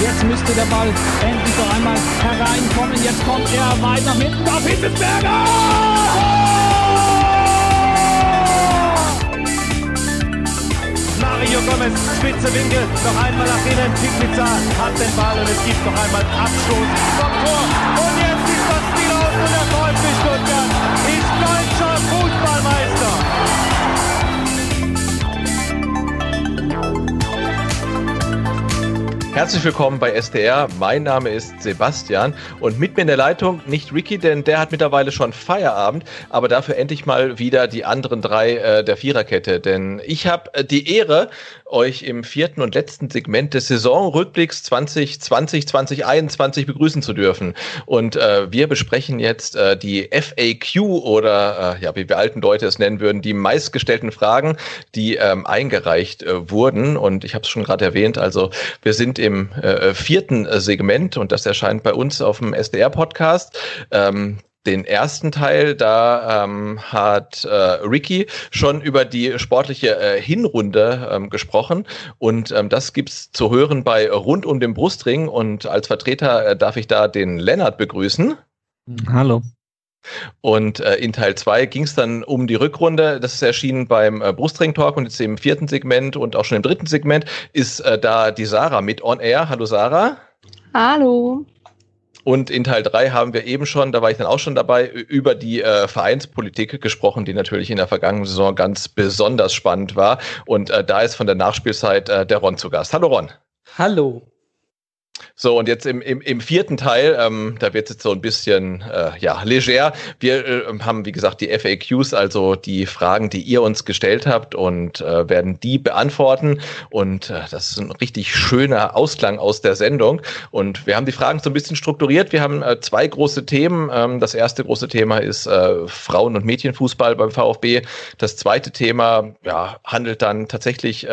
Jetzt müsste der Ball endlich noch einmal hereinkommen. Jetzt kommt er weit nach hinten auf! Mario Gomez, spitze Winkel, noch einmal nach innen. Pizza hat den Ball und es gibt noch einmal Abstoß vom Tor. Und jetzt ist das Spiel aus und der VfB Stuttgart ist deutscher Herzlich willkommen bei SDR. Mein Name ist Sebastian und mit mir in der Leitung nicht Ricky, denn der hat mittlerweile schon Feierabend, aber dafür endlich mal wieder die anderen drei äh, der Viererkette. Denn ich habe äh, die Ehre, euch im vierten und letzten Segment des Saisonrückblicks 2020, 2021 begrüßen zu dürfen. Und äh, wir besprechen jetzt äh, die FAQ oder äh, ja, wie wir alten Leute es nennen würden, die meistgestellten Fragen, die ähm, eingereicht äh, wurden. Und ich habe es schon gerade erwähnt, also wir sind im äh, vierten Segment und das erscheint bei uns auf dem SDR-Podcast. Ähm, den ersten Teil, da ähm, hat äh, Ricky schon über die sportliche äh, Hinrunde ähm, gesprochen und ähm, das gibt's zu hören bei Rund um den Brustring und als Vertreter äh, darf ich da den Lennart begrüßen. Hallo. Und äh, in Teil 2 ging es dann um die Rückrunde. Das ist erschienen beim äh, Brustring Talk und jetzt im vierten Segment und auch schon im dritten Segment ist äh, da die Sarah mit on air. Hallo Sarah. Hallo. Und in Teil 3 haben wir eben schon, da war ich dann auch schon dabei, über die äh, Vereinspolitik gesprochen, die natürlich in der vergangenen Saison ganz besonders spannend war. Und äh, da ist von der Nachspielzeit äh, der Ron zu Gast. Hallo Ron. Hallo. So, und jetzt im, im, im vierten Teil, ähm, da wird es jetzt so ein bisschen äh, ja, leger. Wir äh, haben, wie gesagt, die FAQs, also die Fragen, die ihr uns gestellt habt und äh, werden die beantworten. Und äh, das ist ein richtig schöner Ausklang aus der Sendung. Und wir haben die Fragen so ein bisschen strukturiert. Wir haben äh, zwei große Themen. Ähm, das erste große Thema ist äh, Frauen- und Mädchenfußball beim VfB. Das zweite Thema ja, handelt dann tatsächlich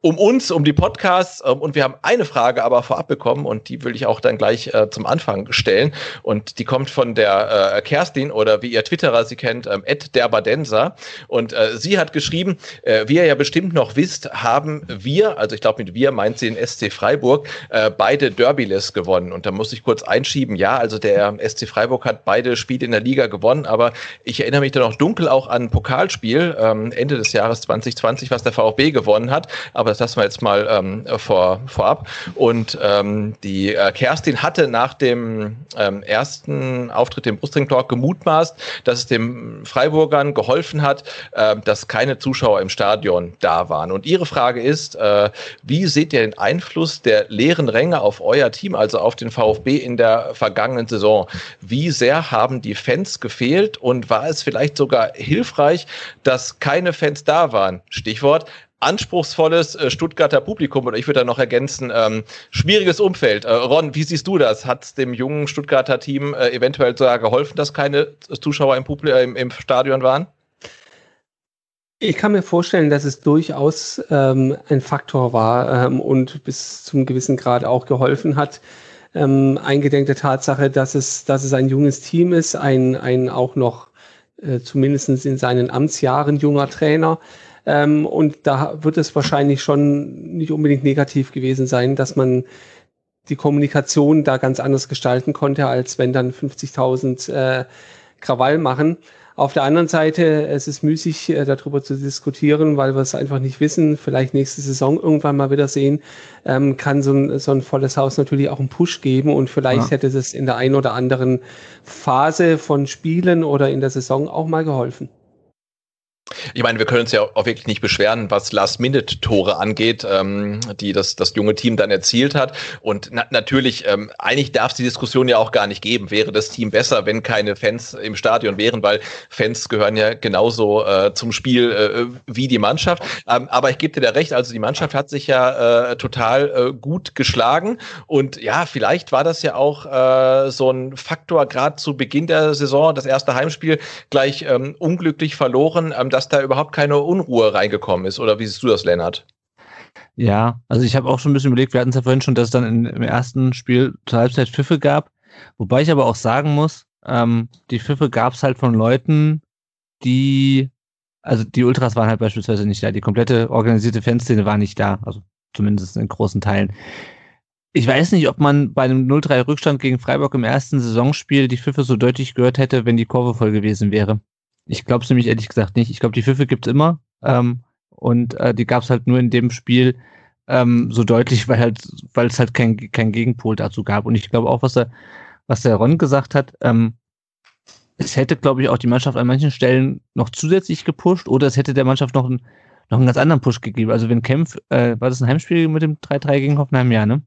um uns, um die Podcasts. Ähm, und wir haben eine Frage aber vorab bekommen und die will ich auch dann gleich äh, zum Anfang stellen. Und die kommt von der äh, Kerstin oder wie ihr Twitterer sie kennt, ähm, derbadenser. Und äh, sie hat geschrieben, äh, wie ihr ja bestimmt noch wisst, haben wir, also ich glaube mit wir meint sie den SC Freiburg, äh, beide Derbyless gewonnen. Und da muss ich kurz einschieben, ja, also der SC Freiburg hat beide Spiele in der Liga gewonnen, aber ich erinnere mich da noch dunkel auch an ein Pokalspiel ähm, Ende des Jahres 2020, was der VfB gewonnen hat aber das lassen wir jetzt mal ähm, vor, vorab. Und ähm, die äh, Kerstin hatte nach dem ähm, ersten Auftritt im Brustring Talk gemutmaßt, dass es den Freiburgern geholfen hat, äh, dass keine Zuschauer im Stadion da waren. Und ihre Frage ist, äh, wie seht ihr den Einfluss der leeren Ränge auf euer Team, also auf den VfB in der vergangenen Saison? Wie sehr haben die Fans gefehlt und war es vielleicht sogar hilfreich, dass keine Fans da waren? Stichwort anspruchsvolles äh, Stuttgarter Publikum oder ich würde da noch ergänzen, ähm, schwieriges Umfeld. Äh, Ron, wie siehst du das? Hat es dem jungen Stuttgarter Team äh, eventuell sogar geholfen, dass keine Zuschauer im, Publi äh, im, im Stadion waren? Ich kann mir vorstellen, dass es durchaus ähm, ein Faktor war ähm, und bis zum gewissen Grad auch geholfen hat. Ähm, eingedenk der Tatsache, dass es, dass es ein junges Team ist, ein, ein auch noch äh, zumindest in seinen Amtsjahren junger Trainer. Ähm, und da wird es wahrscheinlich schon nicht unbedingt negativ gewesen sein, dass man die Kommunikation da ganz anders gestalten konnte, als wenn dann 50.000 äh, Krawall machen. Auf der anderen Seite, es ist müßig, äh, darüber zu diskutieren, weil wir es einfach nicht wissen. Vielleicht nächste Saison irgendwann mal wieder sehen, ähm, kann so ein, so ein volles Haus natürlich auch einen Push geben und vielleicht ja. hätte es in der einen oder anderen Phase von Spielen oder in der Saison auch mal geholfen. Ich meine, wir können uns ja auch wirklich nicht beschweren, was Last-Minute-Tore angeht, ähm, die das, das junge Team dann erzielt hat. Und na natürlich, ähm, eigentlich darf es die Diskussion ja auch gar nicht geben. Wäre das Team besser, wenn keine Fans im Stadion wären, weil Fans gehören ja genauso äh, zum Spiel äh, wie die Mannschaft. Ähm, aber ich gebe dir da recht, also die Mannschaft hat sich ja äh, total äh, gut geschlagen. Und ja, vielleicht war das ja auch äh, so ein Faktor, gerade zu Beginn der Saison, das erste Heimspiel gleich ähm, unglücklich verloren. Ähm, dass da überhaupt keine Unruhe reingekommen ist. Oder wie siehst du das, Lennart? Ja, also ich habe auch schon ein bisschen überlegt, wir hatten es ja vorhin schon, dass es dann im ersten Spiel zur Halbzeit Pfiffe gab. Wobei ich aber auch sagen muss, ähm, die Pfiffe gab es halt von Leuten, die, also die Ultras waren halt beispielsweise nicht da, die komplette organisierte Fanszene war nicht da, also zumindest in großen Teilen. Ich weiß nicht, ob man bei einem 0-3 Rückstand gegen Freiburg im ersten Saisonspiel die Pfiffe so deutlich gehört hätte, wenn die Kurve voll gewesen wäre. Ich glaube es nämlich ehrlich gesagt nicht. Ich glaube, die Pfiffe gibt's immer. Ähm, und äh, die gab's halt nur in dem Spiel ähm, so deutlich, weil halt, weil es halt kein, kein Gegenpol dazu gab. Und ich glaube auch, was der, was der Ron gesagt hat, ähm, es hätte, glaube ich, auch die Mannschaft an manchen Stellen noch zusätzlich gepusht oder es hätte der Mannschaft noch, ein, noch einen ganz anderen Push gegeben. Also wenn Kempf, äh, war das ein Heimspiel mit dem 3-3 gegen Hoffenheim? Ja, ne?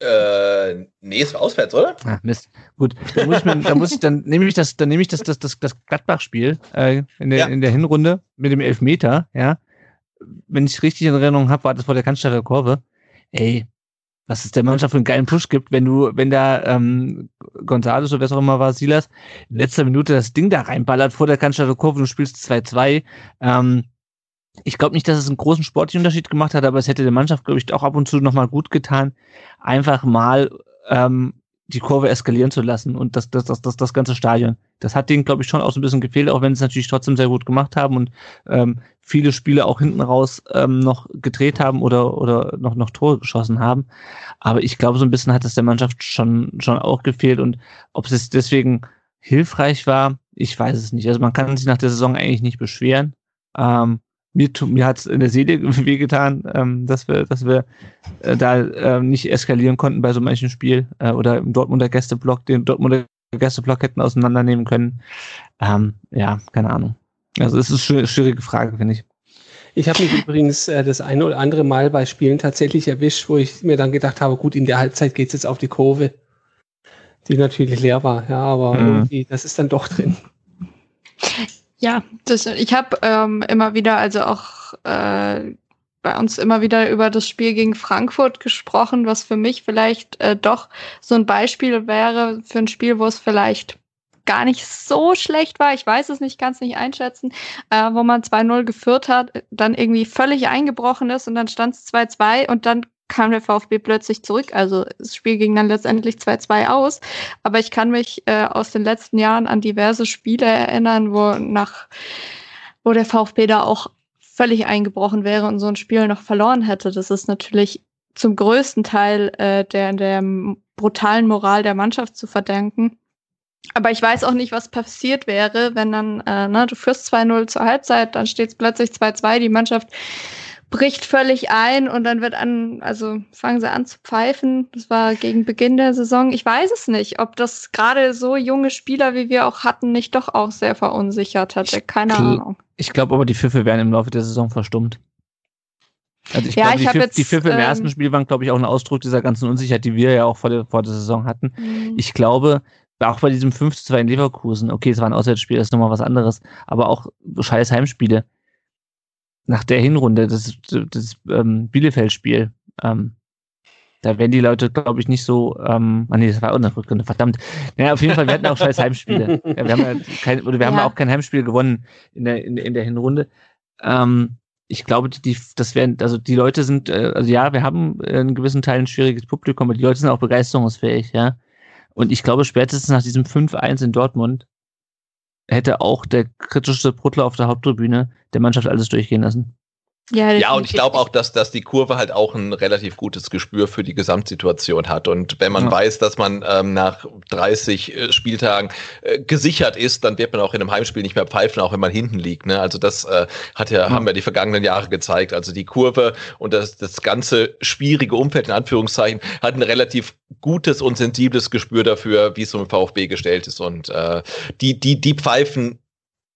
Äh, nee, es war auswärts, oder? Ah, Mist. Gut, dann muss ich, mir, dann, muss ich dann nehme ich das, dann nehme ich das, das, das, das Gladbach-Spiel äh, in, der, ja. in der Hinrunde mit dem Elfmeter, ja. Wenn ich richtig in Erinnerung habe, war das vor der Cannstatter Kurve. Ey, was es der Mannschaft für einen geilen Push gibt, wenn du, wenn da ähm, Gonzales oder wer es auch immer war, Silas, in letzter Minute das Ding da reinballert vor der Cannstatter Kurve und du spielst 2-2. Ähm, ich glaube nicht, dass es einen großen sportlichen Unterschied gemacht hat, aber es hätte der Mannschaft, glaube ich, auch ab und zu nochmal gut getan, einfach mal ähm, die Kurve eskalieren zu lassen und das, das, das, das, das ganze Stadion. Das hat denen, glaube ich, schon auch so ein bisschen gefehlt, auch wenn sie es natürlich trotzdem sehr gut gemacht haben und ähm, viele Spiele auch hinten raus ähm, noch gedreht haben oder, oder noch, noch Tore geschossen haben. Aber ich glaube, so ein bisschen hat es der Mannschaft schon, schon auch gefehlt und ob es deswegen hilfreich war, ich weiß es nicht. Also man kann sich nach der Saison eigentlich nicht beschweren. Ähm, mir, mir hat es in der Seele wehgetan, ähm, dass wir, dass wir äh, da äh, nicht eskalieren konnten bei so manchen Spiel äh, oder im Dortmunder Gästeblock, den Dortmunder Gästeblock hätten auseinandernehmen können. Ähm, ja, keine Ahnung. Also es ist eine schwierige Frage, finde ich. Ich habe mich übrigens äh, das eine oder andere Mal bei Spielen tatsächlich erwischt, wo ich mir dann gedacht habe, gut, in der Halbzeit geht es jetzt auf die Kurve, die natürlich leer war, ja, aber mhm. irgendwie, das ist dann doch drin. Ja, das, ich habe ähm, immer wieder, also auch äh, bei uns immer wieder über das Spiel gegen Frankfurt gesprochen, was für mich vielleicht äh, doch so ein Beispiel wäre für ein Spiel, wo es vielleicht gar nicht so schlecht war. Ich weiß es nicht, kann es nicht einschätzen, äh, wo man 2-0 geführt hat, dann irgendwie völlig eingebrochen ist und dann stand es 2-2 und dann kam der VfB plötzlich zurück. Also das Spiel ging dann letztendlich 2-2 aus. Aber ich kann mich äh, aus den letzten Jahren an diverse Spiele erinnern, wo nach, wo der VfB da auch völlig eingebrochen wäre und so ein Spiel noch verloren hätte. Das ist natürlich zum größten Teil äh, der, der brutalen Moral der Mannschaft zu verdanken. Aber ich weiß auch nicht, was passiert wäre, wenn dann, äh, ne, du führst 2-0 zur Halbzeit, dann steht es plötzlich 2-2, die Mannschaft bricht völlig ein und dann wird an, also fangen sie an zu pfeifen. Das war gegen Beginn der Saison. Ich weiß es nicht, ob das gerade so junge Spieler, wie wir auch hatten, nicht doch auch sehr verunsichert hatte. Keine ich Ahnung. Ich glaube aber, die Pfiffe werden im Laufe der Saison verstummt. Also ich ja, glaube, die, Pfiff, jetzt, die Pfiffe im ähm, ersten Spiel waren, glaube ich, auch ein Ausdruck dieser ganzen Unsicherheit, die wir ja auch vor der, vor der Saison hatten. Mhm. Ich glaube, auch bei diesem 5-2 in Leverkusen, okay, es war ein Auswärtsspiel, das ist nochmal was anderes, aber auch scheiß Heimspiele nach der Hinrunde, das, das ähm, Bielefeld-Spiel, ähm, da werden die Leute, glaube ich, nicht so, ähm, ah nee, das war auch eine Rückrunde, verdammt. Naja, auf jeden Fall, wir hatten auch scheiß Heimspiele. Ja, wir haben ja kein, oder wir haben Ja. auch kein Heimspiel gewonnen in der, in, in der Hinrunde. Ähm, ich glaube, die, das werden, also die Leute sind, äh, also ja, wir haben in gewissen Teilen ein schwieriges Publikum, aber die Leute sind auch begeisterungsfähig, ja. Und ich glaube, spätestens nach diesem 5-1 in Dortmund hätte auch der kritische Bruttler auf der Haupttribüne der Mannschaft alles durchgehen lassen. Ja, Ja, und ich glaube auch, dass, dass die Kurve halt auch ein relativ gutes Gespür für die Gesamtsituation hat. Und wenn man Ja. weiß, dass man ähm, nach 30 äh, Spieltagen äh, gesichert ist, dann wird man auch in einem Heimspiel nicht mehr pfeifen, auch wenn man hinten liegt. Ne? Also das äh, hat ja, Ja. haben ja die vergangenen Jahre gezeigt. Also die Kurve und das, das ganze schwierige Umfeld in Anführungszeichen hat ein relativ gutes und sensibles Gespür dafür, wie es so im VfB gestellt ist. Und äh, die, die, die pfeifen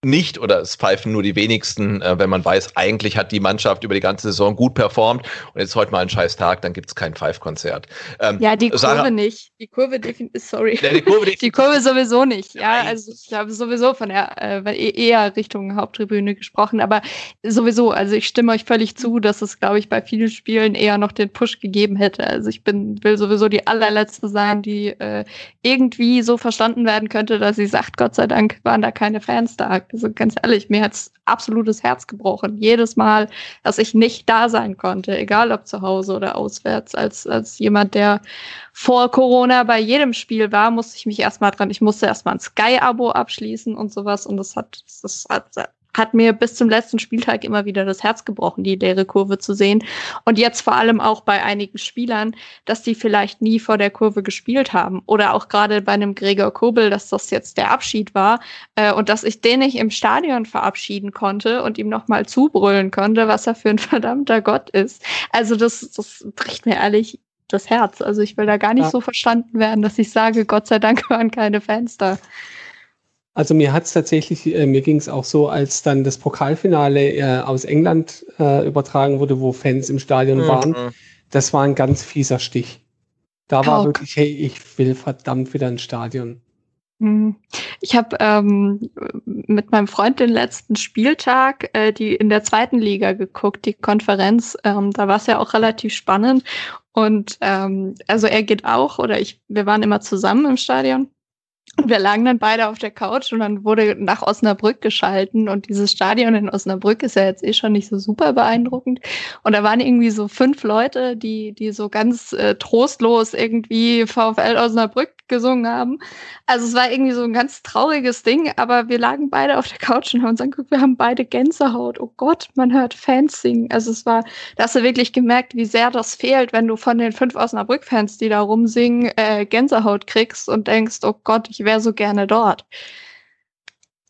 nicht oder es pfeifen nur die wenigsten, äh, wenn man weiß, eigentlich hat die Mannschaft über die ganze Saison gut performt und jetzt ist heute mal ein scheiß Tag, dann gibt es kein Pfeifkonzert. Ähm, ja, die Kurve Sarah, nicht. Die Kurve definitiv, sorry. Ja, die, Kurve die, Kurve sowieso nicht. Ja, also ich habe sowieso von der äh, e-, eher Richtung Haupttribüne gesprochen, aber sowieso, also ich stimme euch völlig zu, dass es, glaube ich, bei vielen Spielen eher noch den Push gegeben hätte. Also ich bin, will sowieso die allerletzte sein, die äh, irgendwie so verstanden werden könnte, dass sie sagt, Gott sei Dank waren da keine Fans da also ganz ehrlich, mir hat's absolutes Herz gebrochen. Jedes Mal, dass ich nicht da sein konnte, egal ob zu Hause oder auswärts, als, als jemand, der vor Corona bei jedem Spiel war, musste ich mich erstmal dran, ich musste erstmal ein Sky-Abo abschließen und sowas und das hat, das hat hat mir bis zum letzten Spieltag immer wieder das Herz gebrochen, die leere Kurve zu sehen. Und jetzt vor allem auch bei einigen Spielern, dass die vielleicht nie vor der Kurve gespielt haben. Oder auch gerade bei einem Gregor Kobel, dass das jetzt der Abschied war äh, und dass ich den nicht im Stadion verabschieden konnte und ihm nochmal zubrüllen konnte, was er für ein verdammter Gott ist. Also das, das bricht mir ehrlich das Herz. Also ich will da gar nicht ja. so verstanden werden, dass ich sage, Gott sei Dank waren keine Fans da. Also mir hat es tatsächlich, äh, mir ging es auch so, als dann das Pokalfinale äh, aus England äh, übertragen wurde, wo Fans im Stadion mhm. waren. Das war ein ganz fieser Stich. Da Talk. war wirklich, hey, ich will verdammt wieder ins Stadion. Mhm. Ich habe ähm, mit meinem Freund den letzten Spieltag äh, die in der zweiten Liga geguckt, die Konferenz. Ähm, da war es ja auch relativ spannend. Und ähm, also er geht auch, oder ich, wir waren immer zusammen im Stadion. Und wir lagen dann beide auf der Couch und dann wurde nach Osnabrück geschalten und dieses Stadion in Osnabrück ist ja jetzt eh schon nicht so super beeindruckend. Und da waren irgendwie so fünf Leute, die, die so ganz äh, trostlos irgendwie VfL Osnabrück gesungen haben. Also es war irgendwie so ein ganz trauriges Ding, aber wir lagen beide auf der Couch und haben uns angeguckt, wir haben beide Gänsehaut. Oh Gott, man hört Fans singen. Also es war, da hast du wirklich gemerkt, wie sehr das fehlt, wenn du von den fünf Osnabrück-Fans, die da rumsingen, äh, Gänsehaut kriegst und denkst, oh Gott, ich wäre so gerne dort.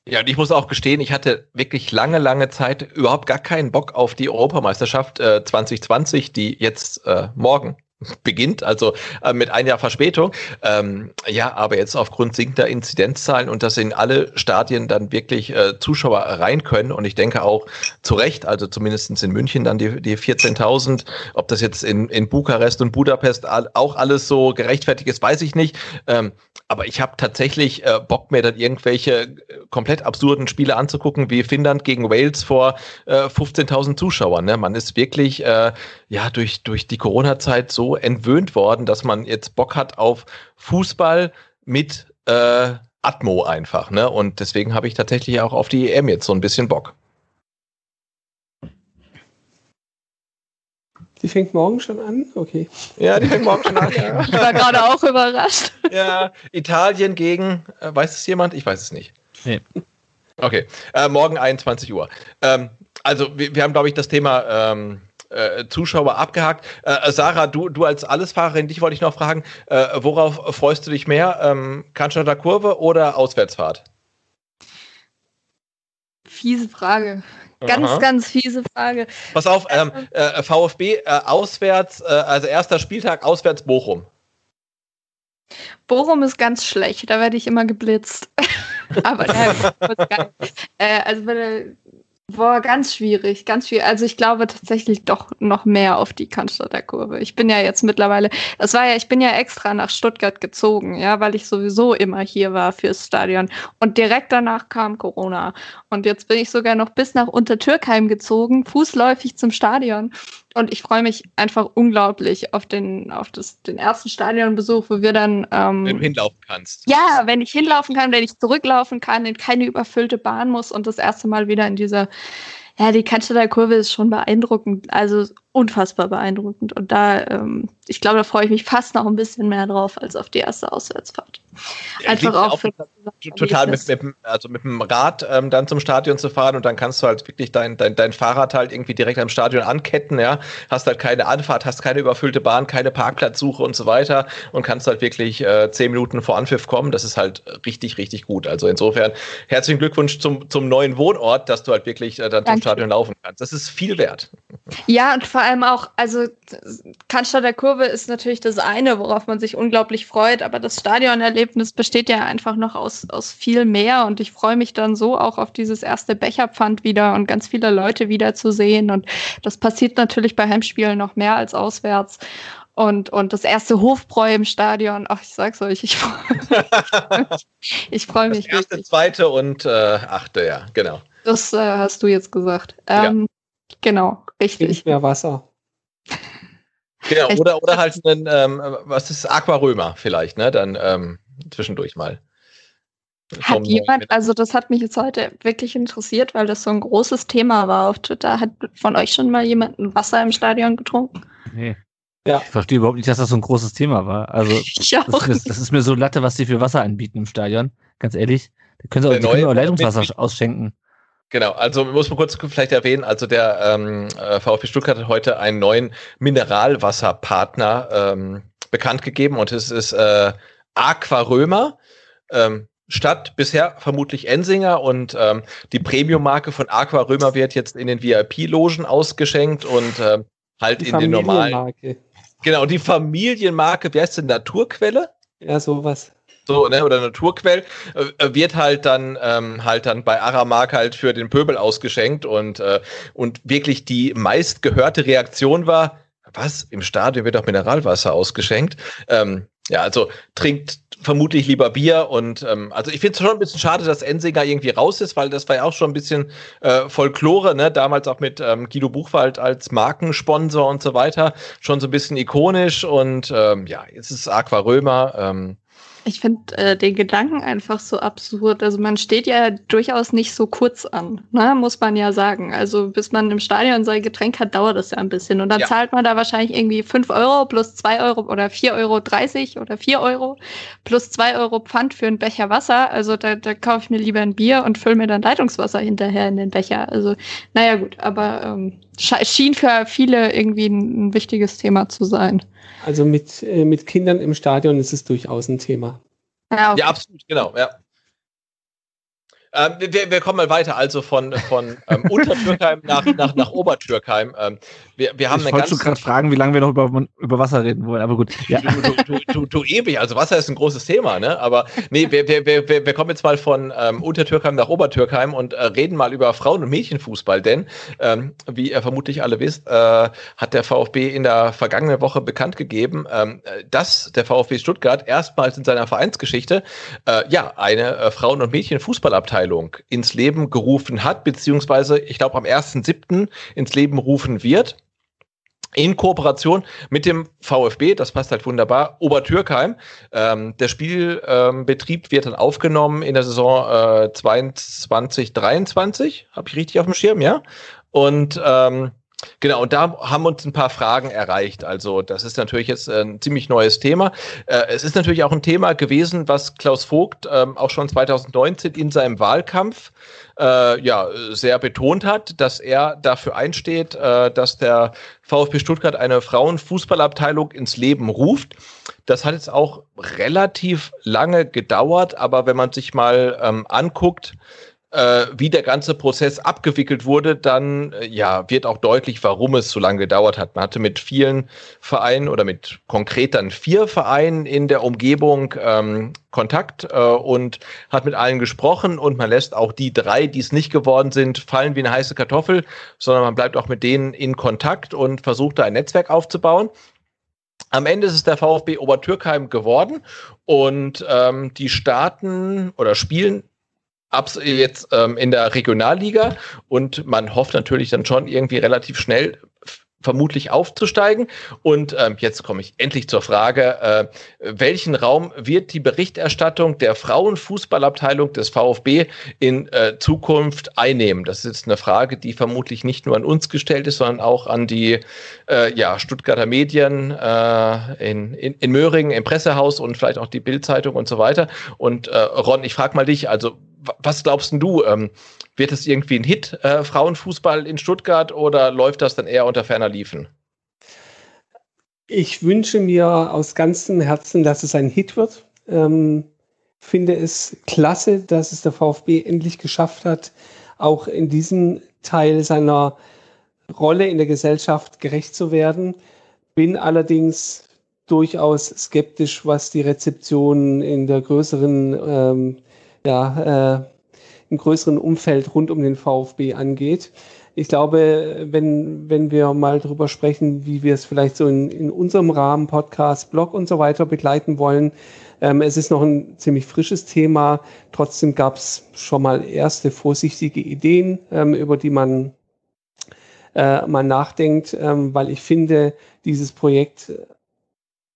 Ja, und ich muss auch gestehen, ich hatte wirklich lange, lange Zeit überhaupt gar keinen Bock auf die Europameisterschaft äh, 2020, die jetzt äh, morgen beginnt, also äh, mit ein Jahr Verspätung. Ähm, ja, aber jetzt aufgrund sinkender Inzidenzzahlen und dass in alle Stadien dann wirklich äh, Zuschauer rein können und ich denke auch zu Recht, also zumindestens in München dann die, die 14.000, ob das jetzt in, in Bukarest und Budapest auch alles so gerechtfertigt ist, weiß ich nicht. Ähm, aber ich habe tatsächlich äh, Bock, mir dann irgendwelche äh, komplett absurden Spiele anzugucken, wie Finnland gegen Wales vor äh, 15.000 Zuschauern. Ne? Man ist wirklich äh, ja durch, durch die Corona-Zeit so entwöhnt worden, dass man jetzt Bock hat auf Fußball mit äh, Atmo einfach. Ne? Und deswegen habe ich tatsächlich auch auf die EM jetzt so ein bisschen Bock. Die fängt morgen schon an? Okay. Ja, die fängt morgen schon an. Ja. Ich war gerade auch überrascht. Ja, Italien gegen, äh, weiß es jemand? Ich weiß es nicht. Nee. Okay, äh, morgen 21 Uhr. Ähm, also wir, wir haben, glaube ich, das Thema ähm, äh, Zuschauer abgehakt. Äh, Sarah, du, du als Allesfahrerin, dich wollte ich noch fragen, äh, worauf freust du dich mehr? Ähm, Cannstatter Kurve oder Auswärtsfahrt? Fiese Frage. Ganz, Aha. ganz fiese Frage. Pass auf, ähm, äh, VfB äh, auswärts, also erster Spieltag auswärts Bochum. Bochum ist ganz schlecht, da werde ich immer geblitzt. Aber äh, also wenn er Boah, ganz schwierig, ganz schwierig. Also ich glaube tatsächlich doch noch mehr auf die Cannstatter Kurve. Ich bin ja jetzt mittlerweile, das war ja, ich bin ja extra nach Stuttgart gezogen, ja, weil ich sowieso immer hier war fürs Stadion. Und direkt danach kam Corona. Und jetzt bin ich sogar noch bis nach Untertürkheim gezogen, fußläufig zum Stadion. Und ich freue mich einfach unglaublich auf den, auf das, den ersten Stadionbesuch, wo wir dann. Ähm, wenn du hinlaufen kannst. Ja, wenn ich hinlaufen kann, wenn ich zurücklaufen kann, in keine überfüllte Bahn muss und das erste Mal wieder in dieser. Ja, die Cannstatter Kurve ist schon beeindruckend. Also unfassbar beeindruckend. Und da, ähm, ich glaube, da freue ich mich fast noch ein bisschen mehr drauf als auf die erste Auswärtsfahrt. Einfach auch für total mit, mit, also mit dem Rad ähm, dann zum Stadion zu fahren und dann kannst du halt wirklich dein, dein, dein Fahrrad halt irgendwie direkt am Stadion anketten, ja. Hast halt keine Anfahrt, hast keine überfüllte Bahn, keine Parkplatzsuche und so weiter und kannst halt wirklich äh, zehn Minuten vor Anpfiff kommen. Das ist halt richtig, richtig gut. Also insofern herzlichen Glückwunsch zum, zum neuen Wohnort, dass du halt wirklich äh, dann Danke. zum Stadion laufen kannst. Das ist viel wert. Ja, und vor allem auch, also Cannstatter Kurve ist natürlich das eine, worauf man sich unglaublich freut, aber das Stadionerlebnis besteht ja einfach noch aus, aus viel mehr und ich freue mich dann so auch auf dieses erste Becherpfand wieder und ganz viele Leute wieder zu sehen und das passiert natürlich bei Heimspielen noch mehr als auswärts. Und, und das erste Hofbräu im Stadion, ach, ich sag's euch, ich freue mich. ich freue mich. Das erste, richtig. zweite und äh, achte, ja, genau. Das äh, hast du jetzt gesagt. Ähm, ja. Genau, richtig. Nicht mehr Wasser. Genau, oder, oder halt ein, ähm, was ist Aquarömer vielleicht, ne? Dann ähm, zwischendurch mal. Hat jemand, also das hat mich jetzt heute wirklich interessiert, weil das so ein großes Thema war auf Twitter. Hat von euch schon mal jemand ein Wasser im Stadion getrunken? Nee. Ja. Ich verstehe überhaupt nicht, dass das so ein großes Thema war. Also, ich auch das, ist mir, das ist mir so Latte, was sie für Wasser anbieten im Stadion. Ganz ehrlich. Da können sie auch, können auch Leitungswasser ausschenken. Genau, also muss man kurz vielleicht erwähnen, also der ähm, äh, VfB Stuttgart hat heute einen neuen Mineralwasserpartner ähm, bekannt gegeben und es ist äh, Aquarömer. Ähm, Stadt bisher vermutlich Ensinger und ähm, die Premium-Marke von Aquarömer wird jetzt in den VIP-Logen ausgeschenkt und äh, halt die in den normalen. Genau, die Familienmarke, wie heißt denn Naturquelle? Ja, sowas. So, ne, oder Naturquell, äh, wird halt dann ähm, halt dann bei Aramark halt für den Pöbel ausgeschenkt und, äh, und wirklich die meistgehörte Reaktion war, was? Im Stadion wird doch Mineralwasser ausgeschenkt. Ähm, ja, also trinkt vermutlich lieber Bier und ähm, also ich finde es schon ein bisschen schade, dass Ensinger irgendwie raus ist, weil das war ja auch schon ein bisschen äh, Folklore, ne? Damals auch mit ähm, Guido Buchwald als Markensponsor und so weiter, schon so ein bisschen ikonisch und ähm, ja, jetzt ist Aquarömer. Ähm, ich finde äh, den Gedanken einfach so absurd. Also man steht ja durchaus nicht so kurz an, ne? muss man ja sagen. Also bis man im Stadion sein Getränk hat, dauert das ja ein bisschen. Und dann ja. zahlt man da wahrscheinlich irgendwie 5 Euro plus 2 Euro oder 4,30 Euro oder 4 Euro plus 2 Euro Pfand für einen Becher Wasser. Also da, da kaufe ich mir lieber ein Bier und fülle mir dann Leitungswasser hinterher in den Becher. Also naja gut, aber ähm, schien für viele irgendwie ein, ein wichtiges Thema zu sein. Also mit, äh, mit Kindern im Stadion ist es durchaus ein Thema. Ja, okay. ja absolut, genau, ja. Ähm, wir, wir, kommen mal weiter, also von, von ähm, Untertürkheim nach, nach, nach Obertürkheim. Ähm, wir, wir haben ich wollte schon gerade fragen, wie lange wir noch über, über Wasser reden wollen, aber gut. Ja. Du, du, du, ewig, also Wasser ist ein großes Thema, ne? Aber nee, wir, wir, wir, wir kommen jetzt mal von ähm, Untertürkheim nach Obertürkheim und äh, reden mal über Frauen- und Mädchenfußball, denn ähm, wie ihr vermutlich alle wisst, äh, hat der VfB in der vergangenen Woche bekannt gegeben, ähm, dass der VfB Stuttgart erstmals in seiner Vereinsgeschichte äh, ja eine äh, Frauen- und Mädchenfußballabteilung Abteilung ins Leben gerufen hat, beziehungsweise ich glaube am 1.7. ins Leben rufen wird. In Kooperation mit dem VfB, das passt halt wunderbar, Obertürkheim. Ähm, der Spielbetrieb ähm, wird dann aufgenommen in der Saison äh, 22, 23, habe ich richtig auf dem Schirm, ja? Und ähm, Genau, und da haben uns ein paar Fragen erreicht. Also das ist natürlich jetzt ein ziemlich neues Thema. Äh, es ist natürlich auch ein Thema gewesen, was Klaus Vogt ähm, auch schon 2019 in seinem Wahlkampf äh, ja sehr betont hat, dass er dafür einsteht, äh, dass der VfB Stuttgart eine Frauenfußballabteilung ins Leben ruft. Das hat jetzt auch relativ lange gedauert, aber wenn man sich mal ähm, anguckt, äh, wie der ganze Prozess abgewickelt wurde, dann äh, ja wird auch deutlich, warum es so lange gedauert hat. Man hatte mit vielen Vereinen oder mit konkret dann vier Vereinen in der Umgebung ähm, Kontakt äh, und hat mit allen gesprochen und man lässt auch die drei, die es nicht geworden sind, fallen wie eine heiße Kartoffel, sondern man bleibt auch mit denen in Kontakt und versucht da ein Netzwerk aufzubauen. Am Ende ist es der VfB Obertürkheim geworden und ähm, die starten oder spielen ab jetzt ähm, in der Regionalliga und man hofft natürlich dann schon irgendwie relativ schnell vermutlich aufzusteigen. Und ähm, jetzt komme ich endlich zur Frage, äh, welchen Raum wird die Berichterstattung der Frauenfußballabteilung des VfB in äh, Zukunft einnehmen? Das ist jetzt eine Frage, die vermutlich nicht nur an uns gestellt ist, sondern auch an die äh, ja, Stuttgarter Medien äh, in, in, in Möhringen, im Pressehaus und vielleicht auch die Bildzeitung und so weiter. Und äh, Ron, ich frage mal dich, also was glaubst du? Ähm, wird es irgendwie ein Hit, äh, Frauenfußball in Stuttgart, oder läuft das dann eher unter ferner Liefen? Ich wünsche mir aus ganzem Herzen, dass es ein Hit wird. Ähm, finde es klasse, dass es der VfB endlich geschafft hat, auch in diesem Teil seiner Rolle in der Gesellschaft gerecht zu werden. Bin allerdings durchaus skeptisch, was die Rezeption in der größeren, ähm, ja, äh, im größeren Umfeld rund um den VfB angeht. Ich glaube, wenn, wenn wir mal darüber sprechen, wie wir es vielleicht so in, in unserem Rahmen, Podcast, Blog und so weiter begleiten wollen, ähm, es ist noch ein ziemlich frisches Thema. Trotzdem gab es schon mal erste vorsichtige Ideen, ähm, über die man äh, mal nachdenkt, ähm, weil ich finde, dieses Projekt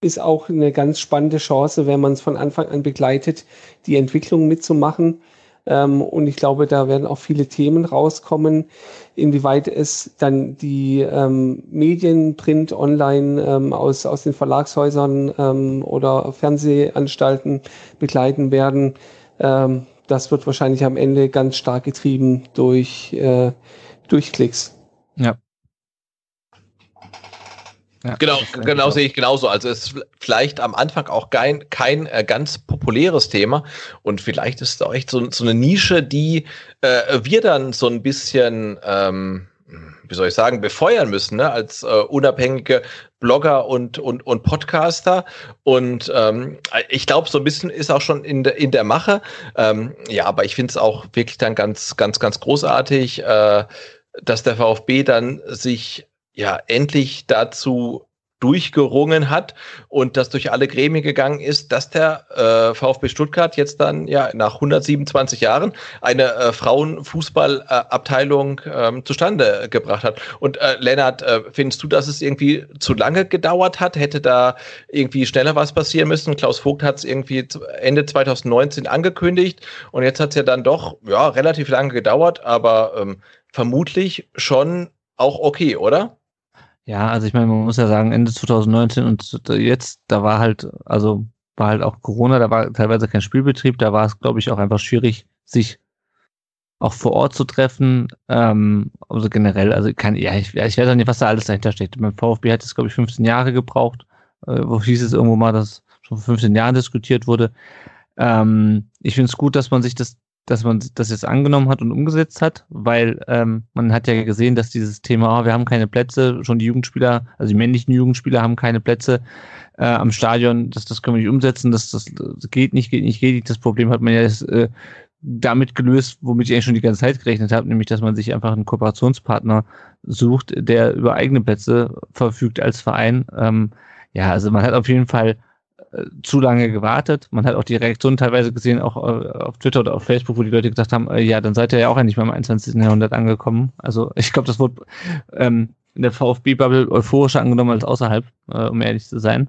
ist auch eine ganz spannende Chance, wenn man es von Anfang an begleitet, die Entwicklung mitzumachen. Ähm, und ich glaube, da werden auch viele Themen rauskommen, inwieweit es dann die ähm, Medien, Print, Online ähm, aus, aus den Verlagshäusern ähm, oder Fernsehanstalten begleiten werden. Ähm, das wird wahrscheinlich am Ende ganz stark getrieben durch, äh, durch Klicks. Ja. Ja, genau, genau sehe ich genauso. Also es ist vielleicht am Anfang auch kein, kein äh, ganz populäres Thema und vielleicht ist es auch echt so, so eine Nische, die äh, wir dann so ein bisschen, ähm, wie soll ich sagen, befeuern müssen, ne? als äh, unabhängige Blogger und, und, und Podcaster. Und ähm, ich glaube, so ein bisschen ist auch schon in, de, in der Mache. Ähm, ja, aber ich finde es auch wirklich dann ganz, ganz, ganz großartig, äh, dass der VfB dann sich ja endlich dazu durchgerungen hat und das durch alle Gremien gegangen ist, dass der äh, VfB Stuttgart jetzt dann ja nach 127 Jahren eine äh, Frauenfußballabteilung ähm, zustande gebracht hat. Und äh, Lennart, äh, findest du, dass es irgendwie zu lange gedauert hat? Hätte da irgendwie schneller was passieren müssen? Klaus Vogt hat es irgendwie Ende 2019 angekündigt und jetzt hat es ja dann doch ja relativ lange gedauert, aber ähm, vermutlich schon auch okay, oder? Ja, also ich meine, man muss ja sagen, Ende 2019 und jetzt, da war halt, also war halt auch Corona, da war teilweise kein Spielbetrieb, da war es, glaube ich, auch einfach schwierig, sich auch vor Ort zu treffen. Ähm, also generell, also kann, ja, ich, ich weiß auch nicht, was da alles dahinter steckt. Beim VfB hat es, glaube ich, 15 Jahre gebraucht, äh, wo hieß es irgendwo mal, dass schon vor 15 Jahren diskutiert wurde. Ähm, ich finde es gut, dass man sich das dass man das jetzt angenommen hat und umgesetzt hat, weil ähm, man hat ja gesehen, dass dieses Thema, oh, wir haben keine Plätze, schon die Jugendspieler, also die männlichen Jugendspieler haben keine Plätze äh, am Stadion, das, das können wir nicht umsetzen, das, das, das geht nicht, geht nicht, geht nicht. Das Problem hat man ja jetzt, äh, damit gelöst, womit ich eigentlich schon die ganze Zeit gerechnet habe, nämlich dass man sich einfach einen Kooperationspartner sucht, der über eigene Plätze verfügt als Verein. Ähm, ja, also man hat auf jeden Fall zu lange gewartet. Man hat auch die Reaktion teilweise gesehen, auch äh, auf Twitter oder auf Facebook, wo die Leute gesagt haben, äh, ja, dann seid ihr ja auch endlich mal im 21. Jahrhundert angekommen. Also ich glaube, das wurde ähm, in der VfB-Bubble euphorischer angenommen als außerhalb, äh, um ehrlich zu sein.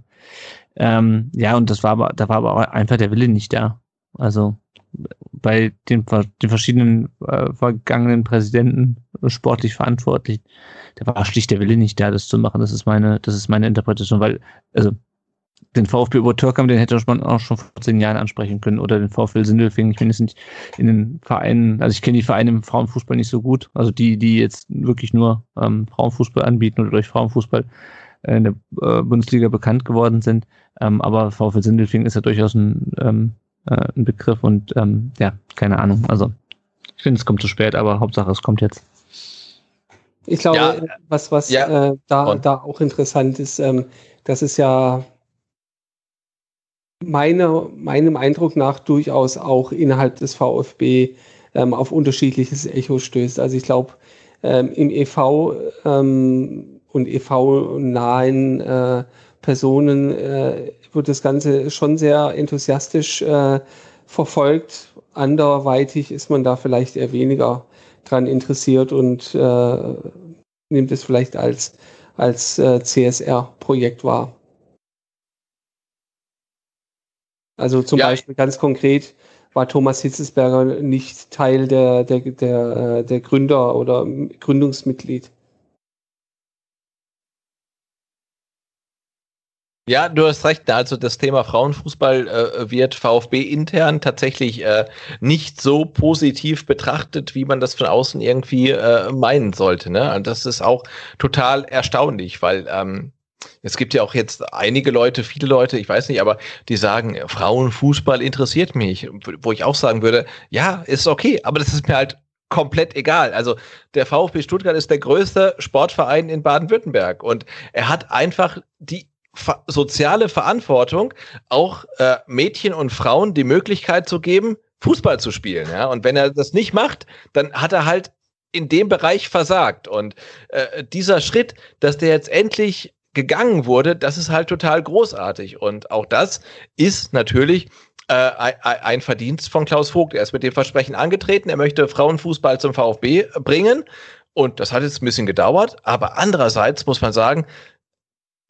Ähm, ja, und das war aber, da war aber auch einfach der Wille nicht da. Also bei den, den verschiedenen äh, vergangenen Präsidenten sportlich verantwortlich, da war schlicht der Wille nicht da, das zu machen. Das ist meine, das ist meine Interpretation, weil, also den VfB über Türkam, den hätte man auch schon vor zehn Jahren ansprechen können oder den VfL Sindelfingen. Ich finde es nicht in den Vereinen, also ich kenne die Vereine im Frauenfußball nicht so gut. Also die, die jetzt wirklich nur ähm, Frauenfußball anbieten oder durch Frauenfußball äh, in der äh, Bundesliga bekannt geworden sind. Ähm, aber VfL Sindelfingen ist ja durchaus ein, ähm, äh, ein Begriff und ähm, ja, keine Ahnung. Also ich finde, es kommt zu spät, aber Hauptsache es kommt jetzt. Ich glaube, ja, was, was ja. äh, da, da auch interessant ist, ähm, dass es ja meiner, meinem Eindruck nach durchaus auch innerhalb des VfB ähm, auf unterschiedliches Echo stößt. Also ich glaube, ähm, im EV ähm, und EV-nahen äh, Personen äh, wird das Ganze schon sehr enthusiastisch äh, verfolgt. Anderweitig ist man da vielleicht eher weniger dran interessiert und äh, nimmt es vielleicht als, als äh, CSR-Projekt wahr. Also zum ja. Beispiel ganz konkret war Thomas Hitzesberger nicht Teil der, der, der, äh, der Gründer oder Gründungsmitglied. Ja, du hast recht. Also das Thema Frauenfußball äh, wird VfB intern tatsächlich äh, nicht so positiv betrachtet, wie man das von außen irgendwie äh, meinen sollte. Ne? Und das ist auch total erstaunlich, weil ähm, es gibt ja auch jetzt einige Leute, viele Leute, ich weiß nicht, aber die sagen, Frauenfußball interessiert mich. Wo ich auch sagen würde, ja, ist okay, aber das ist mir halt komplett egal. Also der VfB Stuttgart ist der größte Sportverein in Baden-Württemberg und er hat einfach die soziale Verantwortung, auch äh, Mädchen und Frauen die Möglichkeit zu geben, Fußball zu spielen. Ja? Und wenn er das nicht macht, dann hat er halt in dem Bereich versagt. Und äh, dieser Schritt, dass der jetzt endlich gegangen wurde, das ist halt total großartig. Und auch das ist natürlich äh, ein Verdienst von Klaus Vogt. Er ist mit dem Versprechen angetreten, er möchte Frauenfußball zum VfB bringen. Und das hat jetzt ein bisschen gedauert. Aber andererseits muss man sagen,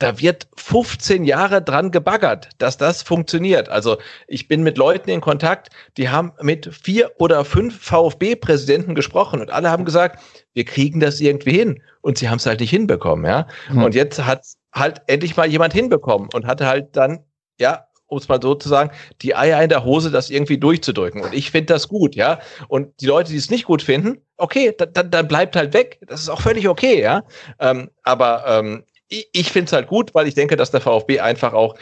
da wird 15 Jahre dran gebaggert, dass das funktioniert. Also ich bin mit Leuten in Kontakt, die haben mit vier oder fünf VfB-Präsidenten gesprochen und alle haben gesagt, wir kriegen das irgendwie hin. Und sie haben es halt nicht hinbekommen, ja. Mhm. Und jetzt hat halt endlich mal jemand hinbekommen und hatte halt dann, ja, um es mal so zu sagen, die Eier in der Hose, das irgendwie durchzudrücken. Und ich finde das gut, ja. Und die Leute, die es nicht gut finden, okay, dann, dann bleibt halt weg. Das ist auch völlig okay, ja. Ähm, aber ähm, ich, finde es halt gut, weil ich denke, dass der VfB einfach auch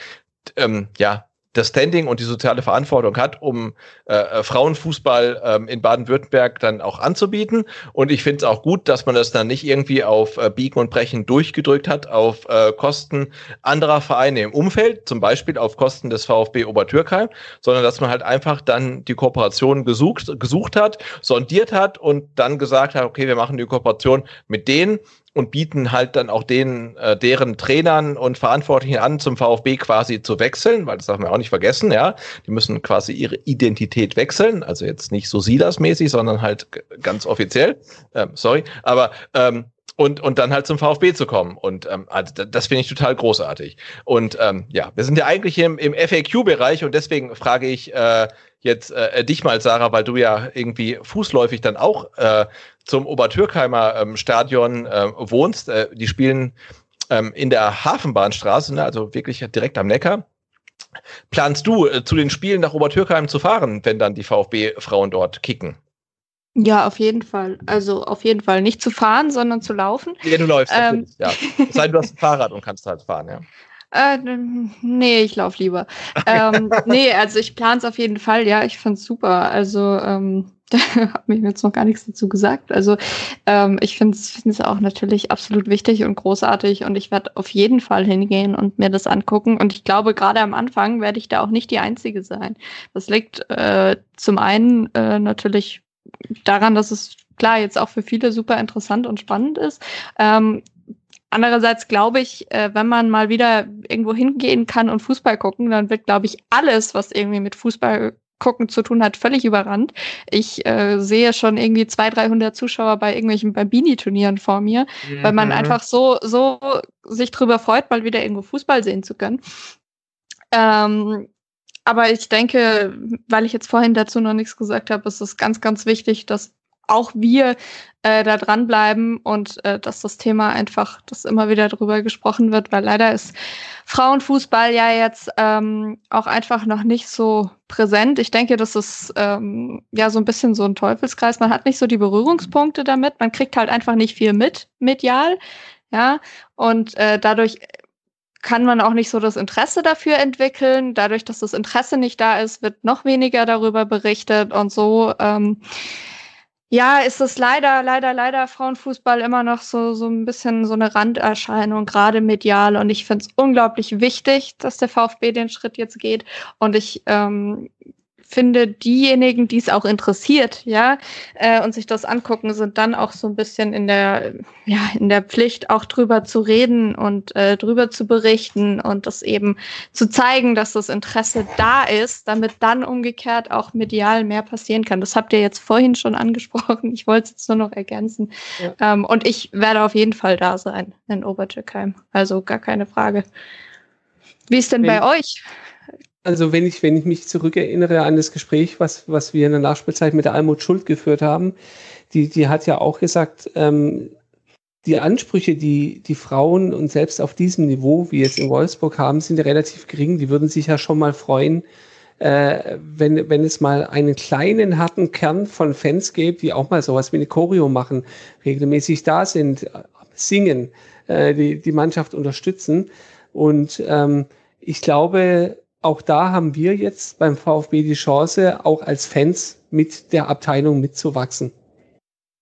ähm, ja das Standing und die soziale Verantwortung hat, um äh, äh, Frauenfußball ähm, in Baden-Württemberg dann auch anzubieten. Und ich finde es auch gut, dass man das dann nicht irgendwie auf äh, Biegen und Brechen durchgedrückt hat, auf äh, Kosten anderer Vereine im Umfeld, zum Beispiel auf Kosten des VfB Obertürkheim, sondern dass man halt einfach dann die Kooperation gesucht, gesucht hat, sondiert hat und dann gesagt hat, okay, wir machen die Kooperation mit denen, und bieten halt dann auch den, äh, deren Trainern und Verantwortlichen an, zum VfB quasi zu wechseln, weil das darf man auch nicht vergessen, ja. Die müssen quasi ihre Identität wechseln, also jetzt nicht so Silas-mäßig, sondern halt ganz offiziell. Ähm, sorry, aber ähm, und, und dann halt zum VfB zu kommen. Und ähm, also das finde ich total großartig. Und ähm, ja, wir sind ja eigentlich im, im FAQ-Bereich und deswegen frage ich äh, jetzt äh, dich mal, Sarah, weil du ja irgendwie fußläufig dann auch äh, zum Obertürkheimer ähm, Stadion äh, wohnst. Äh, die spielen ähm, in der Hafenbahnstraße, ne, also wirklich direkt am Neckar. Planst du äh, zu den Spielen nach Obertürkheim zu fahren, wenn dann die VfB-Frauen dort kicken? Ja, auf jeden Fall. Also auf jeden Fall nicht zu fahren, sondern zu laufen. Ja, du läufst, ähm, ja. Sei du hast ein Fahrrad und kannst halt fahren, ja. Äh, nee, ich laufe lieber. ähm, nee, also ich plane es auf jeden Fall, ja, ich fand's super. Also, ähm, da hat mir jetzt noch gar nichts dazu gesagt. Also ähm, ich finde es auch natürlich absolut wichtig und großartig und ich werde auf jeden Fall hingehen und mir das angucken. Und ich glaube, gerade am Anfang werde ich da auch nicht die Einzige sein. Das liegt äh, zum einen äh, natürlich daran, dass es klar jetzt auch für viele super interessant und spannend ist. Ähm, Andererseits glaube ich, äh, wenn man mal wieder irgendwo hingehen kann und Fußball gucken, dann wird, glaube ich, alles, was irgendwie mit Fußball gucken zu tun hat, völlig überrannt. Ich äh, sehe schon irgendwie 200, 300 Zuschauer bei irgendwelchen Bambini-Turnieren vor mir, mhm. weil man mhm. einfach so, so sich drüber freut, mal wieder irgendwo Fußball sehen zu können. Ähm, aber ich denke, weil ich jetzt vorhin dazu noch nichts gesagt habe, ist es ganz, ganz wichtig, dass auch wir äh, da dranbleiben und äh, dass das Thema einfach, dass immer wieder darüber gesprochen wird, weil leider ist Frauenfußball ja jetzt ähm, auch einfach noch nicht so präsent. Ich denke, das ist ähm, ja so ein bisschen so ein Teufelskreis. Man hat nicht so die Berührungspunkte damit. Man kriegt halt einfach nicht viel mit, medial. Ja, und äh, dadurch kann man auch nicht so das Interesse dafür entwickeln. Dadurch, dass das Interesse nicht da ist, wird noch weniger darüber berichtet und so. Ähm, ja, ist es leider, leider, leider Frauenfußball immer noch so, so ein bisschen so eine Randerscheinung, gerade medial. Und ich finde es unglaublich wichtig, dass der VfB den Schritt jetzt geht. Und ich ähm, finde, diejenigen, die es auch interessiert, ja, äh, und sich das angucken, sind dann auch so ein bisschen in der, ja, in der Pflicht, auch drüber zu reden und äh, drüber zu berichten und das eben zu zeigen, dass das Interesse da ist, damit dann umgekehrt auch medial mehr passieren kann. Das habt ihr jetzt vorhin schon angesprochen. Ich wollte es jetzt nur noch ergänzen. Ja. Ähm, und ich werde auf jeden Fall da sein in Obertürkheim. Also gar keine Frage. Wie ist denn Wenn bei euch? Also wenn ich, wenn ich mich zurückerinnere an das Gespräch, was, was wir in der Nachspielzeit mit der Almut Schuld geführt haben, die, die hat ja auch gesagt, ähm, die Ansprüche, die die Frauen und selbst auf diesem Niveau, wie jetzt in Wolfsburg haben, sind ja relativ gering. Die würden sich ja schon mal freuen, äh, wenn, wenn es mal einen kleinen, harten Kern von Fans gäbe, die auch mal sowas wie eine Choreo machen, regelmäßig da sind, singen, äh, die, die Mannschaft unterstützen. Und ähm, ich glaube, auch da haben wir jetzt beim VfB die Chance, auch als Fans mit der Abteilung mitzuwachsen.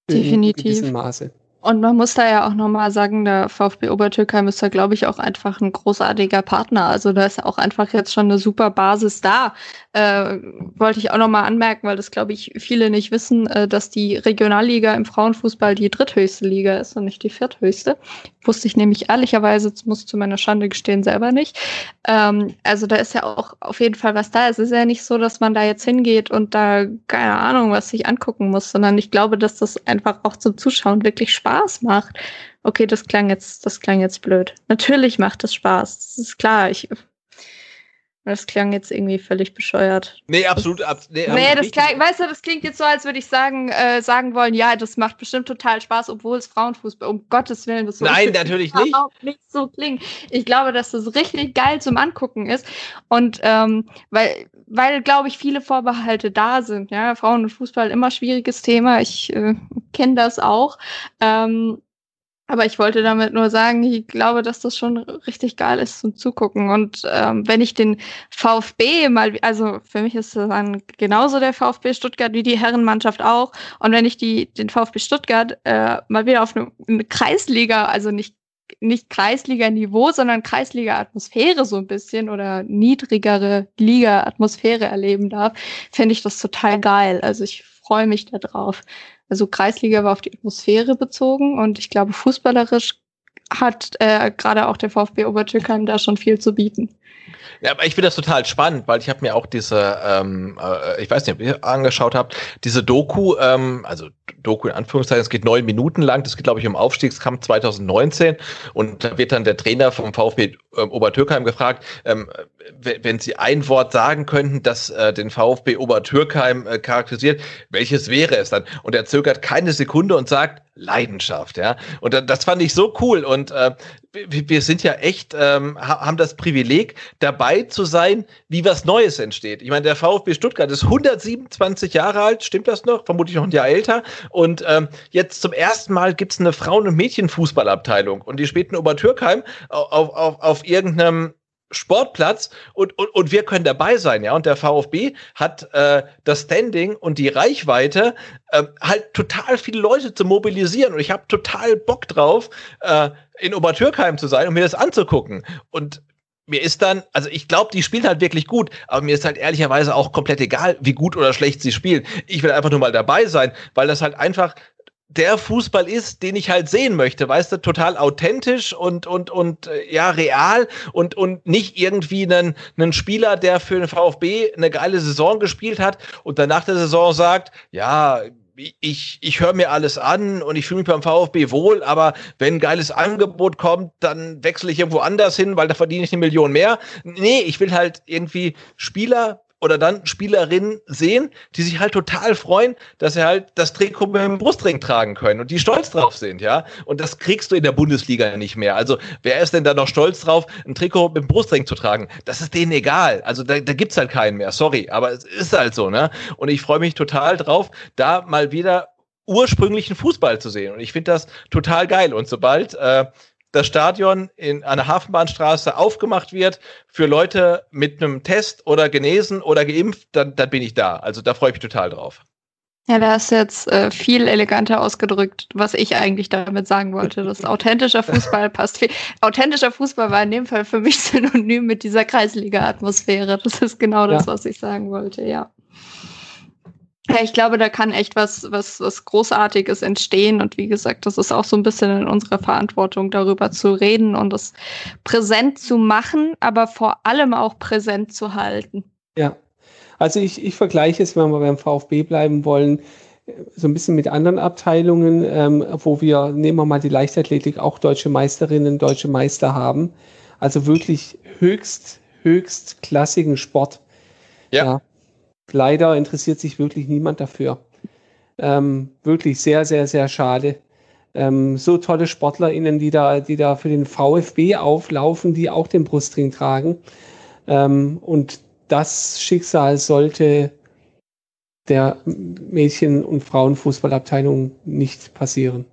Definitiv. In Maße. Und man muss da ja auch nochmal sagen, der VfB Obertürkheim ist da, glaube ich, auch einfach ein großartiger Partner. Also da ist auch einfach jetzt schon eine super Basis da. Äh, wollte ich auch nochmal anmerken, weil das, glaube ich, viele nicht wissen, äh, dass die Regionalliga im Frauenfußball die dritthöchste Liga ist und nicht die vierthöchste. Wusste ich nämlich ehrlicherweise, muss zu meiner Schande gestehen, selber nicht. Ähm, also da ist ja auch auf jeden Fall was da. Es ist ja nicht so, dass man da jetzt hingeht und da keine Ahnung, was sich angucken muss, sondern ich glaube, dass das einfach auch zum Zuschauen wirklich Spaß macht. Okay, das klang jetzt, das klang jetzt blöd. Natürlich macht es Spaß. Das ist klar. Ich das klang jetzt irgendwie völlig bescheuert. Nee, absolut. Ab, nee, nee das klang, weißt du, das klingt jetzt so, als würde ich sagen, äh, sagen wollen, ja, das macht bestimmt total Spaß, obwohl es Frauenfußball, um Gottes Willen, das so Nein, natürlich nicht. nicht so klingt. Ich glaube, dass das richtig geil zum Angucken ist. Und ähm, weil, weil, glaube ich, viele Vorbehalte da sind. Ja, Frauen und Fußball immer schwieriges Thema. Ich äh, kenne das auch. Ähm, aber ich wollte damit nur sagen, ich glaube, dass das schon richtig geil ist zum Zugucken. Und ähm, wenn ich den VfB mal, also für mich ist das dann genauso der VfB Stuttgart wie die Herrenmannschaft auch. Und wenn ich die, den VfB Stuttgart äh, mal wieder auf eine, eine Kreisliga, also nicht nicht Kreisliga-Niveau, sondern Kreisliga-Atmosphäre so ein bisschen oder niedrigere Liga-Atmosphäre erleben darf, finde ich das total geil. Also ich freue mich da drauf. Also Kreisliga war auf die Atmosphäre bezogen und ich glaube, fußballerisch hat äh, gerade auch der VfB Obertürkheim da schon viel zu bieten. Ja, aber ich finde das total spannend, weil ich habe mir auch diese, ähm, äh, ich weiß nicht, ob ihr angeschaut habt, diese Doku, ähm, also Doku in Anführungszeichen, es geht neun Minuten lang, das geht, glaube ich, um Aufstiegskampf 2019 und da wird dann der Trainer vom VfB ähm, Obertürkheim gefragt, ähm, wenn Sie ein Wort sagen könnten, das äh, den VfB Obertürkheim äh, charakterisiert, welches wäre es dann? Und er zögert keine Sekunde und sagt, Leidenschaft, ja. Und das fand ich so cool. Und äh, wir sind ja echt, ähm, haben das Privileg, dabei zu sein, wie was Neues entsteht. Ich meine, der VfB Stuttgart ist 127 Jahre alt, stimmt das noch? Vermutlich noch ein Jahr älter. Und ähm, jetzt zum ersten Mal gibt's eine Frauen- und Mädchenfußballabteilung. Und die spielt in Obertürkheim auf, auf, auf irgendeinem Sportplatz und, und, und wir können dabei sein, ja. Und der VfB hat äh, das Standing und die Reichweite, äh, halt total viele Leute zu mobilisieren. Und ich habe total Bock drauf, äh, in Obertürkheim zu sein und mir das anzugucken. Und mir ist dann, also ich glaube, die spielt halt wirklich gut, aber mir ist halt ehrlicherweise auch komplett egal, wie gut oder schlecht sie spielen. Ich will einfach nur mal dabei sein, weil das halt einfach der Fußball ist, den ich halt sehen möchte, weißt du, total authentisch und und und äh, ja real und und nicht irgendwie einen einen Spieler, der für den VfB eine geile Saison gespielt hat und dann nach der Saison sagt, ja, ich, ich höre mir alles an und ich fühle mich beim VfB wohl, aber wenn ein geiles Angebot kommt, dann wechsle ich irgendwo anders hin, weil da verdiene ich eine Million mehr. Nee, ich will halt irgendwie Spieler oder dann Spielerinnen sehen, die sich halt total freuen, dass sie halt das Trikot mit dem Brustring tragen können und die stolz drauf sind, ja. Und das kriegst du in der Bundesliga nicht mehr. Also wer ist denn da noch stolz drauf, ein Trikot mit dem Brustring zu tragen? Das ist denen egal. Also da, da gibt's halt keinen mehr. Sorry, aber es ist halt so, ne? Und ich freue mich total drauf, da mal wieder ursprünglichen Fußball zu sehen. Und ich finde das total geil. Und sobald äh, das Stadion in einer Hafenbahnstraße aufgemacht wird für Leute mit einem Test oder genesen oder geimpft, dann, dann bin ich da. Also da freue ich mich total drauf. Ja, da hast du jetzt äh, viel eleganter ausgedrückt, was ich eigentlich damit sagen wollte. Das authentischer Fußball passt viel. Authentischer Fußball war in dem Fall für mich synonym mit dieser Kreisliga-Atmosphäre. Das ist genau das, ja. was ich sagen wollte, ja. Ja, ich glaube, da kann echt was, was, was Großartiges entstehen. Und wie gesagt, das ist auch so ein bisschen in unserer Verantwortung, darüber zu reden und es präsent zu machen, aber vor allem auch präsent zu halten. Ja, also ich, ich vergleiche es, wenn wir beim VfB bleiben wollen, so ein bisschen mit anderen Abteilungen, ähm, wo wir, nehmen wir mal die Leichtathletik, auch deutsche Meisterinnen, deutsche Meister haben. Also wirklich höchst, höchst klassigen Sport. ja. ja leider interessiert sich wirklich niemand dafür. Ähm, wirklich sehr, sehr, sehr schade. Ähm, so tolle SportlerInnen, die da, die da für den VfB auflaufen, die auch den Brustring tragen. Ähm, und das Schicksal sollte der Mädchen- und Frauenfußballabteilung nicht passieren.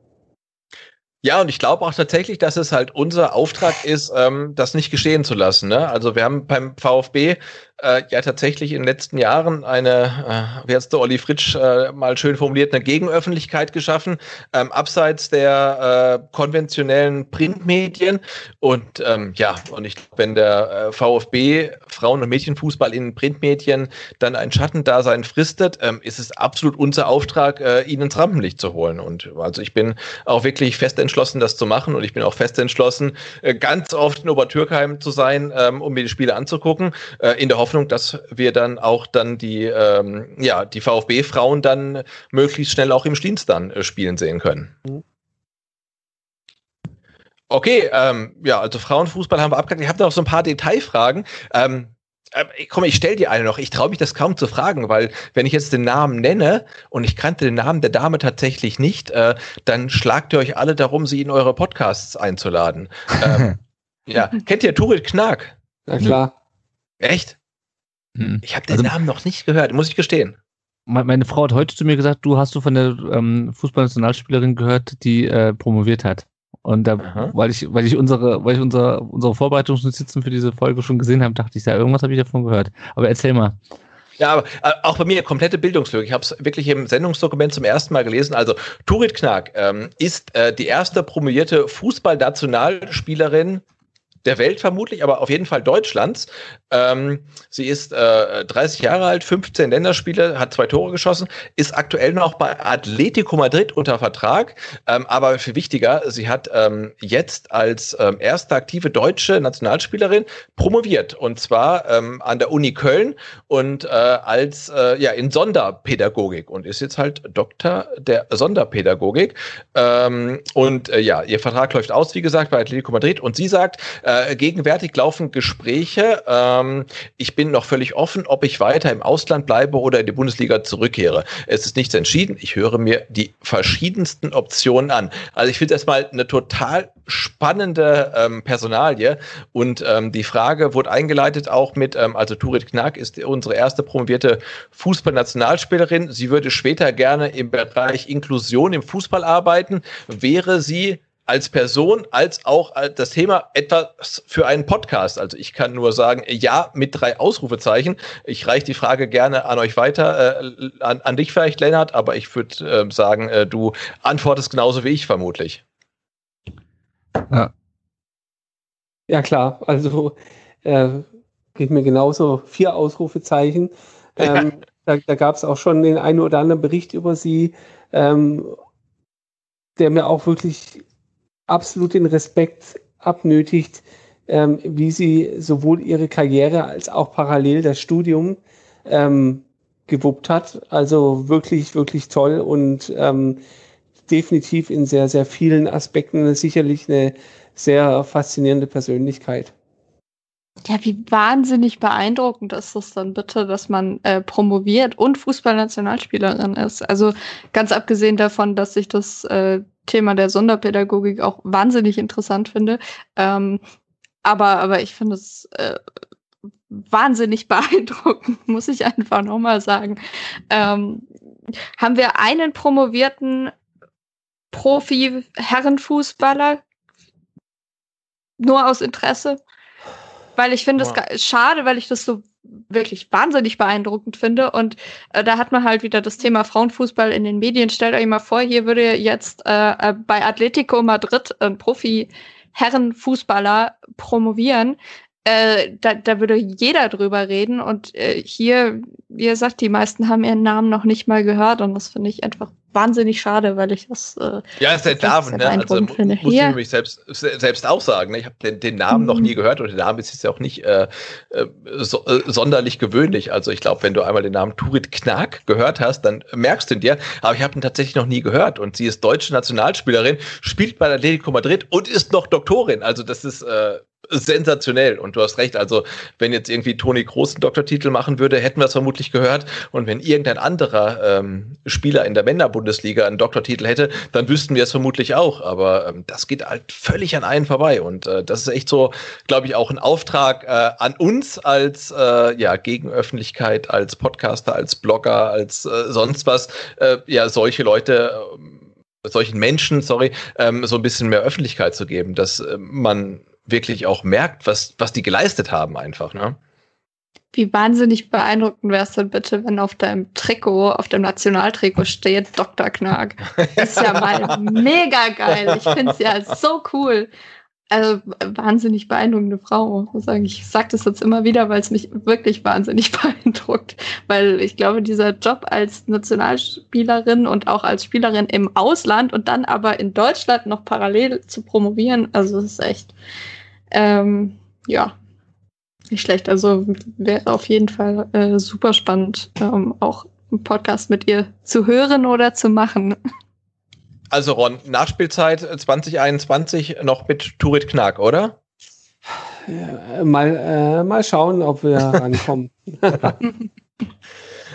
Ja, und ich glaube auch tatsächlich, dass es halt unser Auftrag ist, ähm, das nicht geschehen zu lassen. Ne? Also wir haben beim VfB äh, ja tatsächlich in den letzten Jahren eine, äh, wie hat der Olli Fritsch äh, mal schön formuliert, eine Gegenöffentlichkeit geschaffen, ähm, abseits der äh, konventionellen Printmedien. Und ähm, ja, und ich wenn der äh, VfB Frauen- und Mädchenfußball in Printmedien dann ein Schattendasein fristet, ähm, ist es absolut unser Auftrag, äh, ihn ins Rampenlicht zu holen. Und also ich bin auch wirklich fest entschlossen, das zu machen. Und ich bin auch fest entschlossen, äh, ganz oft in Obertürkheim zu sein, ähm, um mir die Spiele anzugucken, äh, in der Hoffnung, dass wir dann auch dann die, ähm, ja, die VfB-Frauen dann möglichst schnell auch im Stienst dann äh, spielen sehen können. Mhm. Okay, ähm, ja, also Frauenfußball haben wir abgehakt. Ich habe noch so ein paar Detailfragen. Ähm, äh, komm, ich stell dir eine noch. Ich traue mich das kaum zu fragen, weil wenn ich jetzt den Namen nenne und ich kannte den Namen der Dame tatsächlich nicht, äh, dann schlagt ihr euch alle darum, sie in eure Podcasts einzuladen. ähm, ja, kennt ihr Turit Knark? Na klar. Echt? Hm. Ich habe den also, Namen noch nicht gehört, muss ich gestehen. Meine Frau hat heute zu mir gesagt, du hast du von der ähm, Fußballnationalspielerin gehört, die äh, promoviert hat. Und da, weil ich, weil ich unsere, weil ich unsere, unsere Vorbereitungsnotizen für diese Folge schon gesehen habe, dachte ich, ja, irgendwas habe ich davon gehört. Aber erzähl mal. Ja, aber äh, auch bei mir komplette Bildungslücke. Ich habe es wirklich im Sendungsdokument zum ersten Mal gelesen. Also Turit Knack ähm, ist äh, die erste promovierte Fußballnationalspielerin der Welt vermutlich, aber auf jeden Fall Deutschlands. Ähm, sie ist äh, 30 Jahre alt, 15 Länderspiele, hat zwei Tore geschossen, ist aktuell noch bei Atletico Madrid unter Vertrag. Ähm, aber viel wichtiger, sie hat ähm, jetzt als ähm, erste aktive deutsche Nationalspielerin promoviert und zwar ähm, an der Uni Köln und äh, als äh, ja in Sonderpädagogik und ist jetzt halt Doktor der Sonderpädagogik. Ähm, und äh, ja, ihr Vertrag läuft aus, wie gesagt, bei Atletico Madrid und sie sagt, äh, gegenwärtig laufen Gespräche. Ähm, ich bin noch völlig offen, ob ich weiter im Ausland bleibe oder in die Bundesliga zurückkehre. Es ist nichts entschieden. Ich höre mir die verschiedensten Optionen an. Also ich finde erstmal eine total spannende ähm, Personalie und ähm, die Frage wurde eingeleitet auch mit, ähm, also Turit Knack ist unsere erste promovierte Fußballnationalspielerin. Sie würde später gerne im Bereich Inklusion im Fußball arbeiten. Wäre sie als Person als auch das Thema etwas für einen Podcast. Also ich kann nur sagen, ja, mit drei Ausrufezeichen. Ich reiche die Frage gerne an euch weiter, äh, an, an dich vielleicht, Lennart, aber ich würde äh, sagen, äh, du antwortest genauso wie ich vermutlich. Ja, ja klar. Also äh, geht mir genauso vier Ausrufezeichen. Ähm, ja. Da, da gab es auch schon den einen oder anderen Bericht über sie, ähm, der mir auch wirklich absolut den Respekt abnötigt, ähm, wie sie sowohl ihre Karriere als auch parallel das Studium ähm, gewuppt hat. Also wirklich, wirklich toll und ähm, definitiv in sehr, sehr vielen Aspekten sicherlich eine sehr faszinierende Persönlichkeit. Ja, wie wahnsinnig beeindruckend ist das dann bitte, dass man äh, promoviert und Fußballnationalspielerin ist. Also ganz abgesehen davon, dass ich das äh, Thema der Sonderpädagogik auch wahnsinnig interessant finde. Ähm, aber, aber ich finde es äh, wahnsinnig beeindruckend, muss ich einfach nochmal sagen. Ähm, haben wir einen promovierten Profi-Herrenfußballer nur aus Interesse? Weil ich finde es schade, weil ich das so wirklich wahnsinnig beeindruckend finde. Und äh, da hat man halt wieder das Thema Frauenfußball in den Medien. Stellt euch mal vor, hier würde jetzt äh, äh bei Atletico Madrid ein Profi-Herrenfußballer promovieren. Äh, da, da würde jeder drüber reden. Und äh, hier, wie ihr sagt, die meisten haben ihren Namen noch nicht mal gehört. Und das finde ich einfach wahnsinnig schade, weil ich das. Äh, ja, ist der Damen, ne? Also finde. muss ja. ich nämlich selbst, selbst auch sagen. Ne? Ich habe den, den, Namen mhm. noch nie gehört und der Name ist jetzt ja auch nicht äh, äh so, äh, sonderlich gewöhnlich. Also ich glaube, wenn du einmal den Namen Turit Knack gehört hast, dann merkst du ihn dir. Aber ich habe ihn tatsächlich noch nie gehört. Und sie ist deutsche Nationalspielerin, spielt bei Atletico Madrid und ist noch Doktorin. Also das ist äh, sensationell. Und du hast recht, also wenn jetzt irgendwie Toni Groß einen Doktortitel machen würde, hätten wir es vermutlich gehört. Und wenn irgendein anderer ähm, Spieler in der Männerbundesliga einen Doktortitel hätte, dann wüssten wir es vermutlich auch. Aber ähm, das geht halt völlig an einen vorbei. Und äh, das ist echt so, glaube ich, auch ein Auftrag äh, an uns als äh, ja, Gegenöffentlichkeit, als Podcaster, als Blogger, als äh, sonst was, äh, ja, solche Leute äh, solchen Menschen, sorry, ähm, so ein bisschen mehr Öffentlichkeit zu geben, dass äh, man wirklich auch merkt, was, was die geleistet haben einfach. Ne? wie wahnsinnig beeindruckend wär's denn bitte, wenn auf deinem Trikot, auf dem Nationaltrikot steht Dr. Knark. Ist ja mal mega geil. Ich find's ja so cool. Also wahnsinnig beeindruckende Frau, muss ich sagen. Ich sage das jetzt immer wieder, weil es mich wirklich wahnsinnig beeindruckt. Weil ich glaube, dieser Job als Nationalspielerin und auch als Spielerin im Ausland und dann aber in Deutschland noch parallel zu promovieren, also das ist echt, ähm, ja, nicht schlecht. Also wäre auf jeden Fall äh, super spannend, ähm, auch einen Podcast mit ihr zu hören oder zu machen. Also Ron, Nachspielzeit 2021 noch mit Turit Knack, oder? Ja, mal, äh, mal schauen, ob wir rankommen.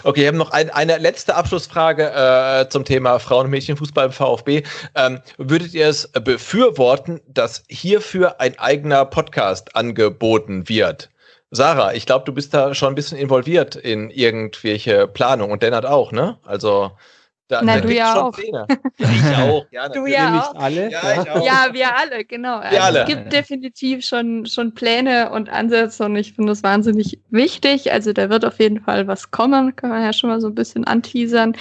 Okay, wir haben noch ein, eine letzte Abschlussfrage äh, zum Thema Frauen- und Mädchenfußball im VfB. Ähm, würdet ihr es befürworten, dass hierfür ein eigener Podcast angeboten wird? Sarah, ich glaube, du bist da schon ein bisschen involviert in irgendwelche Planung und Lennart auch, ne? Also da, Na, da du ja auch. Ja, ich auch. Ja, du ja auch. Alle? Ja, ich auch. ja, wir alle, genau. Wir also, alle. Es gibt definitiv schon, schon Pläne und Ansätze und ich finde das wahnsinnig wichtig. Also da wird auf jeden Fall was kommen, kann man ja schon mal so ein bisschen anteasern.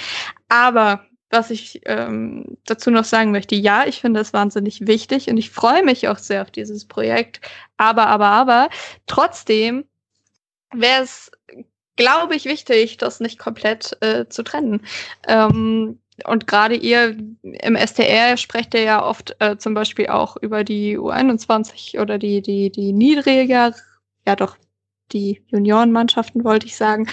Aber was ich ähm, dazu noch sagen möchte, ja, ich finde das wahnsinnig wichtig und ich freue mich auch sehr auf dieses Projekt. Aber, aber, aber, trotzdem wäre es, glaube ich, wichtig, das nicht komplett äh, zu trennen. Ähm, und gerade ihr im STR sprecht ihr ja oft äh, zum Beispiel auch über die U21 oder die, die, die niedriger, ja doch, die Juniorenmannschaften wollte ich sagen.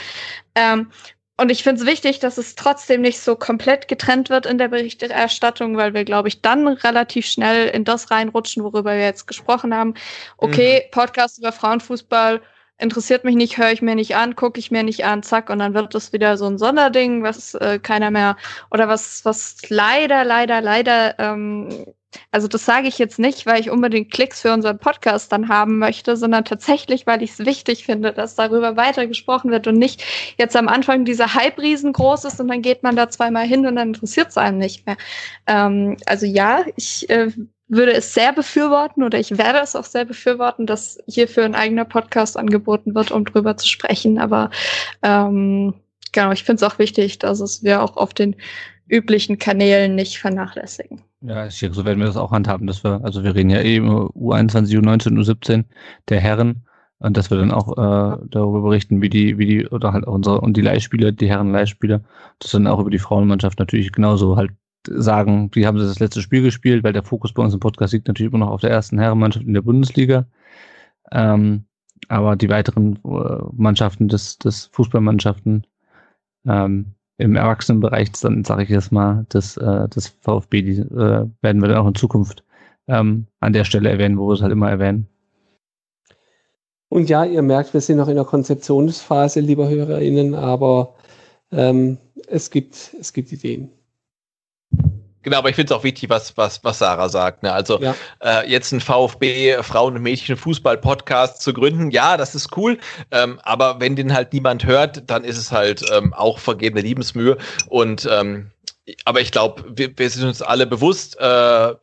Ähm, und ich finde es wichtig, dass es trotzdem nicht so komplett getrennt wird in der Berichterstattung, weil wir, glaube ich, dann relativ schnell in das reinrutschen, worüber wir jetzt gesprochen haben. Okay, mhm. Podcast über Frauenfußball interessiert mich nicht, höre ich mir nicht an, gucke ich mir nicht an, zack, und dann wird das wieder so ein Sonderding, was äh, keiner mehr oder was, was leider, leider, leider ähm, also das sage ich jetzt nicht, weil ich unbedingt Klicks für unseren Podcast dann haben möchte, sondern tatsächlich, weil ich es wichtig finde, dass darüber weiter gesprochen wird und nicht jetzt am Anfang dieser Hype riesengroß ist und dann geht man da zweimal hin und dann interessiert es einem nicht mehr. Ähm, also ja, ich äh, würde es sehr befürworten oder ich werde es auch sehr befürworten, dass hierfür ein eigener Podcast angeboten wird, um drüber zu sprechen. Aber ähm, genau, ich finde es auch wichtig, dass es wir auch auf den üblichen Kanälen nicht vernachlässigen. Ja, so werden wir das auch handhaben, dass wir, also wir reden ja eben U21, U19, U17 der Herren und dass wir dann auch äh, darüber berichten, wie die, wie die, oder halt auch unsere und die Leihspieler, die Herren Leihspieler, das dann auch über die Frauenmannschaft natürlich genauso halt sagen, wie haben das letzte Spiel gespielt, weil der Fokus bei uns im Podcast liegt natürlich immer noch auf der ersten Herrenmannschaft in der Bundesliga. Ähm, aber die weiteren äh, Mannschaften des, des Fußballmannschaften ähm, im Erwachsenenbereich, dann sage ich jetzt mal, das, äh, das VfB, die äh, werden wir dann auch in Zukunft ähm, an der Stelle erwähnen, wo wir es halt immer erwähnen. Und ja, ihr merkt, wir sind noch in der Konzeptionsphase, lieber HörerInnen, aber ähm, es, gibt, es gibt Ideen. Genau, aber ich finde es auch wichtig, was, was, was Sarah sagt. Ne? Also ja. äh, jetzt ein VfB Frauen- und Mädchen-Fußball-Podcast zu gründen, ja, das ist cool. Ähm, aber wenn den halt niemand hört, dann ist es halt ähm, auch vergebene Liebensmühe. Und ähm, aber ich glaube, wir, wir, sind uns alle bewusst, äh,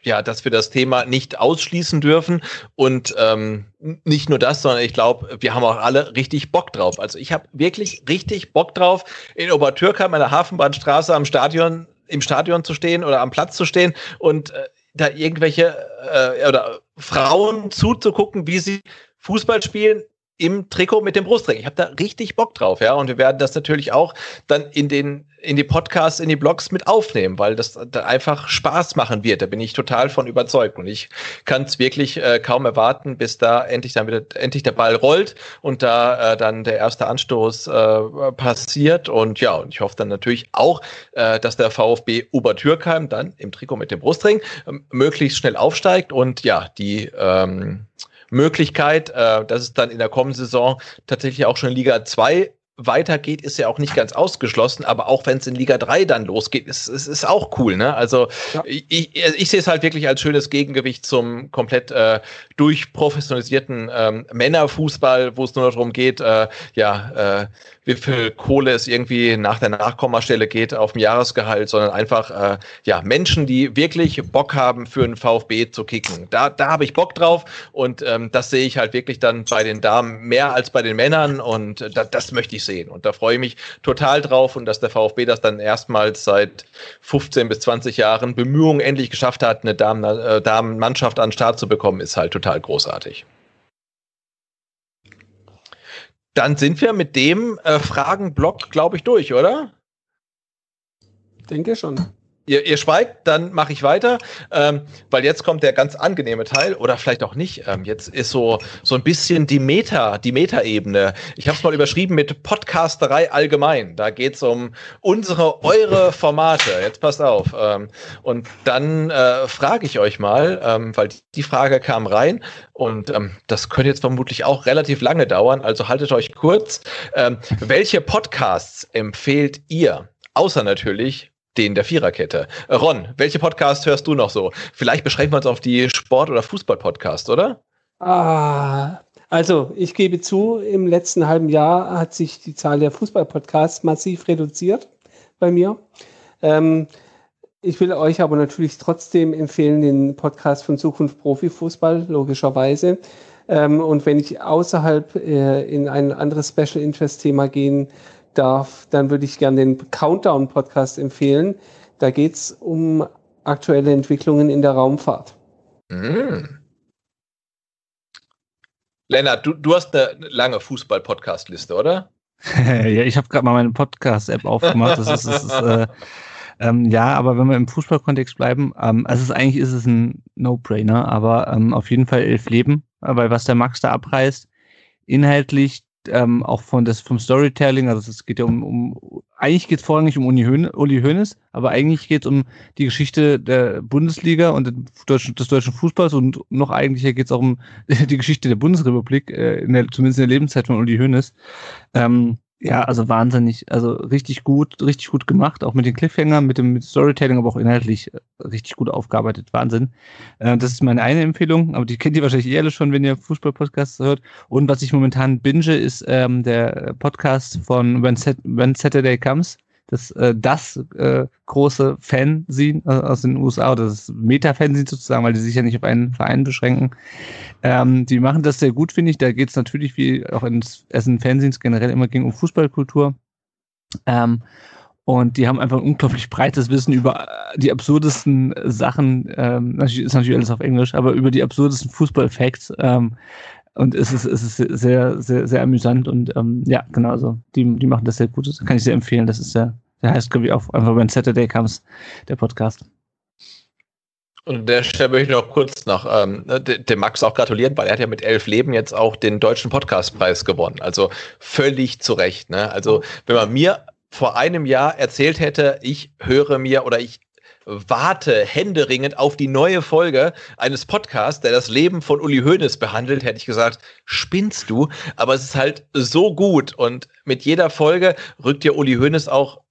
ja, dass wir das Thema nicht ausschließen dürfen. Und ähm, nicht nur das, sondern ich glaube, wir haben auch alle richtig Bock drauf. Also ich habe wirklich richtig Bock drauf, in Obertürkheim an der Hafenbahnstraße am Stadion im Stadion zu stehen oder am Platz zu stehen und äh, da irgendwelche äh, oder Frauen zuzugucken, wie sie Fußball spielen im Trikot mit dem Brustring. Ich habe da richtig Bock drauf, ja. Und wir werden das natürlich auch dann in den in die Podcasts, in die Blogs mit aufnehmen, weil das da einfach Spaß machen wird. Da bin ich total von überzeugt. Und ich kann es wirklich äh, kaum erwarten, bis da endlich dann wieder endlich der Ball rollt und da äh, dann der erste Anstoß äh, passiert. Und ja, und ich hoffe dann natürlich auch, äh, dass der VfB Obertürkheim dann im Trikot mit dem Brustring äh, möglichst schnell aufsteigt und ja, die ähm, Möglichkeit, äh, dass es dann in der kommenden Saison tatsächlich auch schon in Liga 2 weitergeht, ist ja auch nicht ganz ausgeschlossen, aber auch wenn es in Liga 3 dann losgeht, ist es ist auch cool, ne? Also ja. ich, ich, ich sehe es halt wirklich als schönes Gegengewicht zum komplett äh, durchprofessionalisierten ähm, Männerfußball, wo es nur darum geht, äh, ja, äh, wie viel Kohle es irgendwie nach der Nachkommastelle geht auf dem Jahresgehalt, sondern einfach äh, ja Menschen, die wirklich Bock haben, für einen VfB zu kicken. Da, da habe ich Bock drauf und ähm, das sehe ich halt wirklich dann bei den Damen mehr als bei den Männern und äh, da, das möchte ich sehen. Und da freue ich mich total drauf und dass der VfB das dann erstmals seit 15 bis 20 Jahren Bemühungen endlich geschafft hat, eine Damen, äh, Damenmannschaft an den Start zu bekommen, ist halt total großartig. Dann sind wir mit dem äh, Fragenblock, glaube ich, durch, oder? Denke schon. Ihr, ihr schweigt, dann mache ich weiter, ähm, weil jetzt kommt der ganz angenehme Teil oder vielleicht auch nicht. Ähm, jetzt ist so so ein bisschen die Meta, die Meta-Ebene. Ich habe es mal überschrieben mit Podcasterei allgemein. Da geht es um unsere, eure Formate. Jetzt passt auf. Ähm, und dann äh, frage ich euch mal, ähm, weil die Frage kam rein und ähm, das könnte jetzt vermutlich auch relativ lange dauern. Also haltet euch kurz. Ähm, welche Podcasts empfehlt ihr? Außer natürlich den der Viererkette. Ron, welche Podcast hörst du noch so? Vielleicht beschränken wir uns auf die Sport- oder Fußball-Podcast, oder? Ah, also ich gebe zu, im letzten halben Jahr hat sich die Zahl der Fußball-Podcasts massiv reduziert bei mir. Ähm, ich will euch aber natürlich trotzdem empfehlen, den Podcast von Zukunft Profifußball, logischerweise. Ähm, und wenn ich außerhalb äh, in ein anderes Special Interest Thema gehen darf, dann würde ich gerne den Countdown-Podcast empfehlen. Da geht es um aktuelle Entwicklungen in der Raumfahrt. Mhm. Lennart, du, du hast eine lange Fußball-Podcast-Liste, oder? ja, ich habe gerade mal meine Podcast-App aufgemacht. Das ist, das ist äh, ähm, ja, aber wenn wir im Fußballkontext bleiben, ähm, also ist eigentlich ist es ein No-Brainer, aber ähm, auf jeden Fall elf Leben, weil was der Max da abreißt, inhaltlich ähm, auch von das, vom Storytelling, also es geht ja um, um eigentlich geht es vorrangig um Uli, Höhn, Uli Hoeneß, aber eigentlich geht es um die Geschichte der Bundesliga und des deutschen Fußballs und noch eigentlicher geht es auch um die Geschichte der Bundesrepublik, äh, in der, zumindest in der Lebenszeit von Uli Hoeneß. Ähm, ja, also wahnsinnig, also richtig gut, richtig gut gemacht, auch mit den Cliffhangern, mit dem Storytelling, aber auch inhaltlich äh, richtig gut aufgearbeitet. Wahnsinn. Äh, das ist meine eine Empfehlung, aber die kennt ihr wahrscheinlich eher schon, wenn ihr Fußball-Podcasts hört. Und was ich momentan binge, ist ähm, der Podcast von When, Sat When Saturday Comes das, äh, das äh, große Fanzine äh, aus den USA oder das Meta-Fanzine sozusagen, weil die sich ja nicht auf einen Verein beschränken. Ähm, die machen das sehr gut, finde ich. Da geht es natürlich, wie auch in Essen Fanzines generell immer ging, um Fußballkultur. Ähm, und die haben einfach ein unglaublich breites Wissen über äh, die absurdesten Sachen. Ähm, natürlich ist natürlich alles auf Englisch, aber über die absurdesten Fußball-Facts. Ähm, und es ist, es ist sehr, sehr, sehr amüsant und ähm, ja, genau, also die, die machen das sehr gut. Das kann ich sehr empfehlen. Das ist sehr, der heißt, glaube ich, auch einfach wenn Saturday Comes, der Podcast. Und der Stelle möchte ich noch kurz noch ähm, ne, dem Max auch gratulieren, weil er hat ja mit elf Leben jetzt auch den deutschen Podcastpreis gewonnen. Also völlig zu Recht. Ne? Also wenn man mir vor einem Jahr erzählt hätte, ich höre mir oder ich warte händeringend auf die neue Folge eines Podcasts, der das Leben von Uli Hoeneß behandelt, hätte ich gesagt, spinnst du? Aber es ist halt so gut und mit jeder Folge rückt dir Uli Hoeneß auch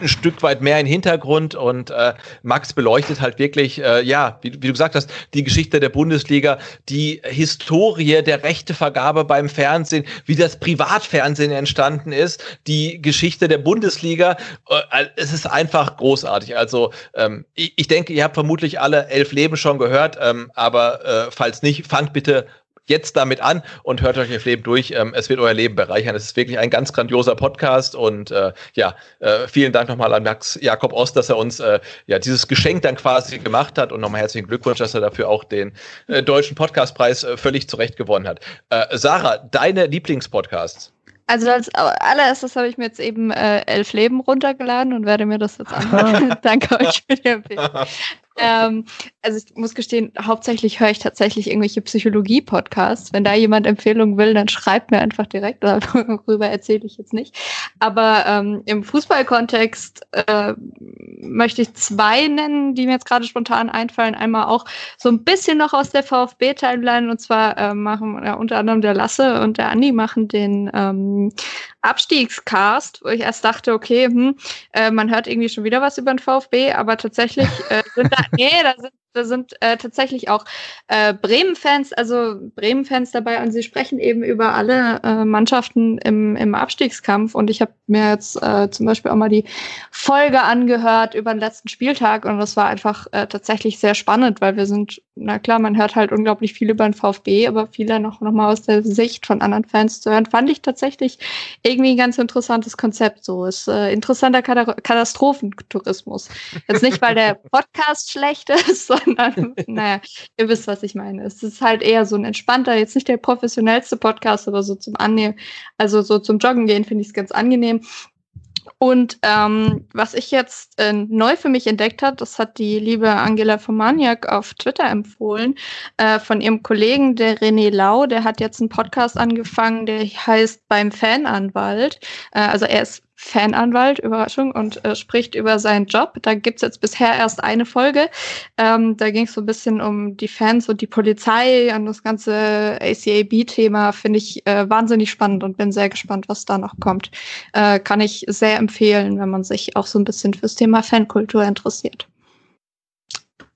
ein Stück weit mehr in Hintergrund und äh, Max beleuchtet halt wirklich, äh, ja, wie, wie, du gesagt hast, die Geschichte der Bundesliga, die Historie der Rechtevergabe beim Fernsehen, wie das Privatfernsehen entstanden ist, die Geschichte der Bundesliga. Äh, es ist einfach großartig. Also ähm, ich, ich denke, ihr habt vermutlich alle elf Leben schon gehört, ähm, aber äh, falls nicht, fangt bitte jetzt damit an und hört euch ihr Leben durch. Ähm, es wird euer Leben bereichern. Es ist wirklich ein ganz grandioser Podcast und äh, ja, äh, vielen Dank nochmal an Max Jakob Ost, dass er uns äh, ja dieses Geschenk dann quasi gemacht hat und nochmal herzlichen Glückwunsch, dass er dafür auch den äh, deutschen Podcastpreis äh, völlig zurecht gewonnen hat. Äh, Sarah, deine Lieblingspodcasts? Also als allererstes habe ich mir jetzt eben äh, elf Leben runtergeladen und werde mir das jetzt anhören. Danke euch für die Empfehlung. Ähm, also ich muss gestehen, hauptsächlich höre ich tatsächlich irgendwelche Psychologie-Podcasts. Wenn da jemand Empfehlungen will, dann schreibt mir einfach direkt, darüber erzähle ich jetzt nicht. Aber ähm, im Fußballkontext äh, möchte ich zwei nennen, die mir jetzt gerade spontan einfallen. Einmal auch so ein bisschen noch aus der VfB-Timeline und zwar äh, machen ja, unter anderem der Lasse und der Andi machen den ähm, Abstiegscast, wo ich erst dachte, okay, hm, äh, man hört irgendwie schon wieder was über den VfB, aber tatsächlich äh, sind da, nee, da sind da sind äh, tatsächlich auch äh, Bremen-Fans, also Bremen-Fans dabei und sie sprechen eben über alle äh, Mannschaften im, im Abstiegskampf. Und ich habe mir jetzt äh, zum Beispiel auch mal die Folge angehört über den letzten Spieltag und das war einfach äh, tatsächlich sehr spannend, weil wir sind, na klar, man hört halt unglaublich viel über den VfB, aber viele noch, noch mal aus der Sicht von anderen Fans zu hören, fand ich tatsächlich irgendwie ein ganz interessantes Konzept. So ist äh, interessanter Katastrophentourismus. Jetzt nicht, weil der Podcast schlecht ist, sondern, naja, ihr wisst, was ich meine. Es ist halt eher so ein entspannter, jetzt nicht der professionellste Podcast, aber so zum Annehmen, also so zum Joggen gehen finde ich es ganz angenehm. Und ähm, was ich jetzt äh, neu für mich entdeckt habe, das hat die liebe Angela Fomaniak auf Twitter empfohlen, äh, von ihrem Kollegen, der René Lau, der hat jetzt einen Podcast angefangen, der heißt Beim Fananwalt. Äh, also er ist Fananwalt, Überraschung, und äh, spricht über seinen Job. Da gibt's jetzt bisher erst eine Folge. Ähm, da ging es so ein bisschen um die Fans und die Polizei und das ganze ACAB-Thema finde ich äh, wahnsinnig spannend und bin sehr gespannt, was da noch kommt. Äh, kann ich sehr empfehlen, wenn man sich auch so ein bisschen fürs Thema Fankultur interessiert.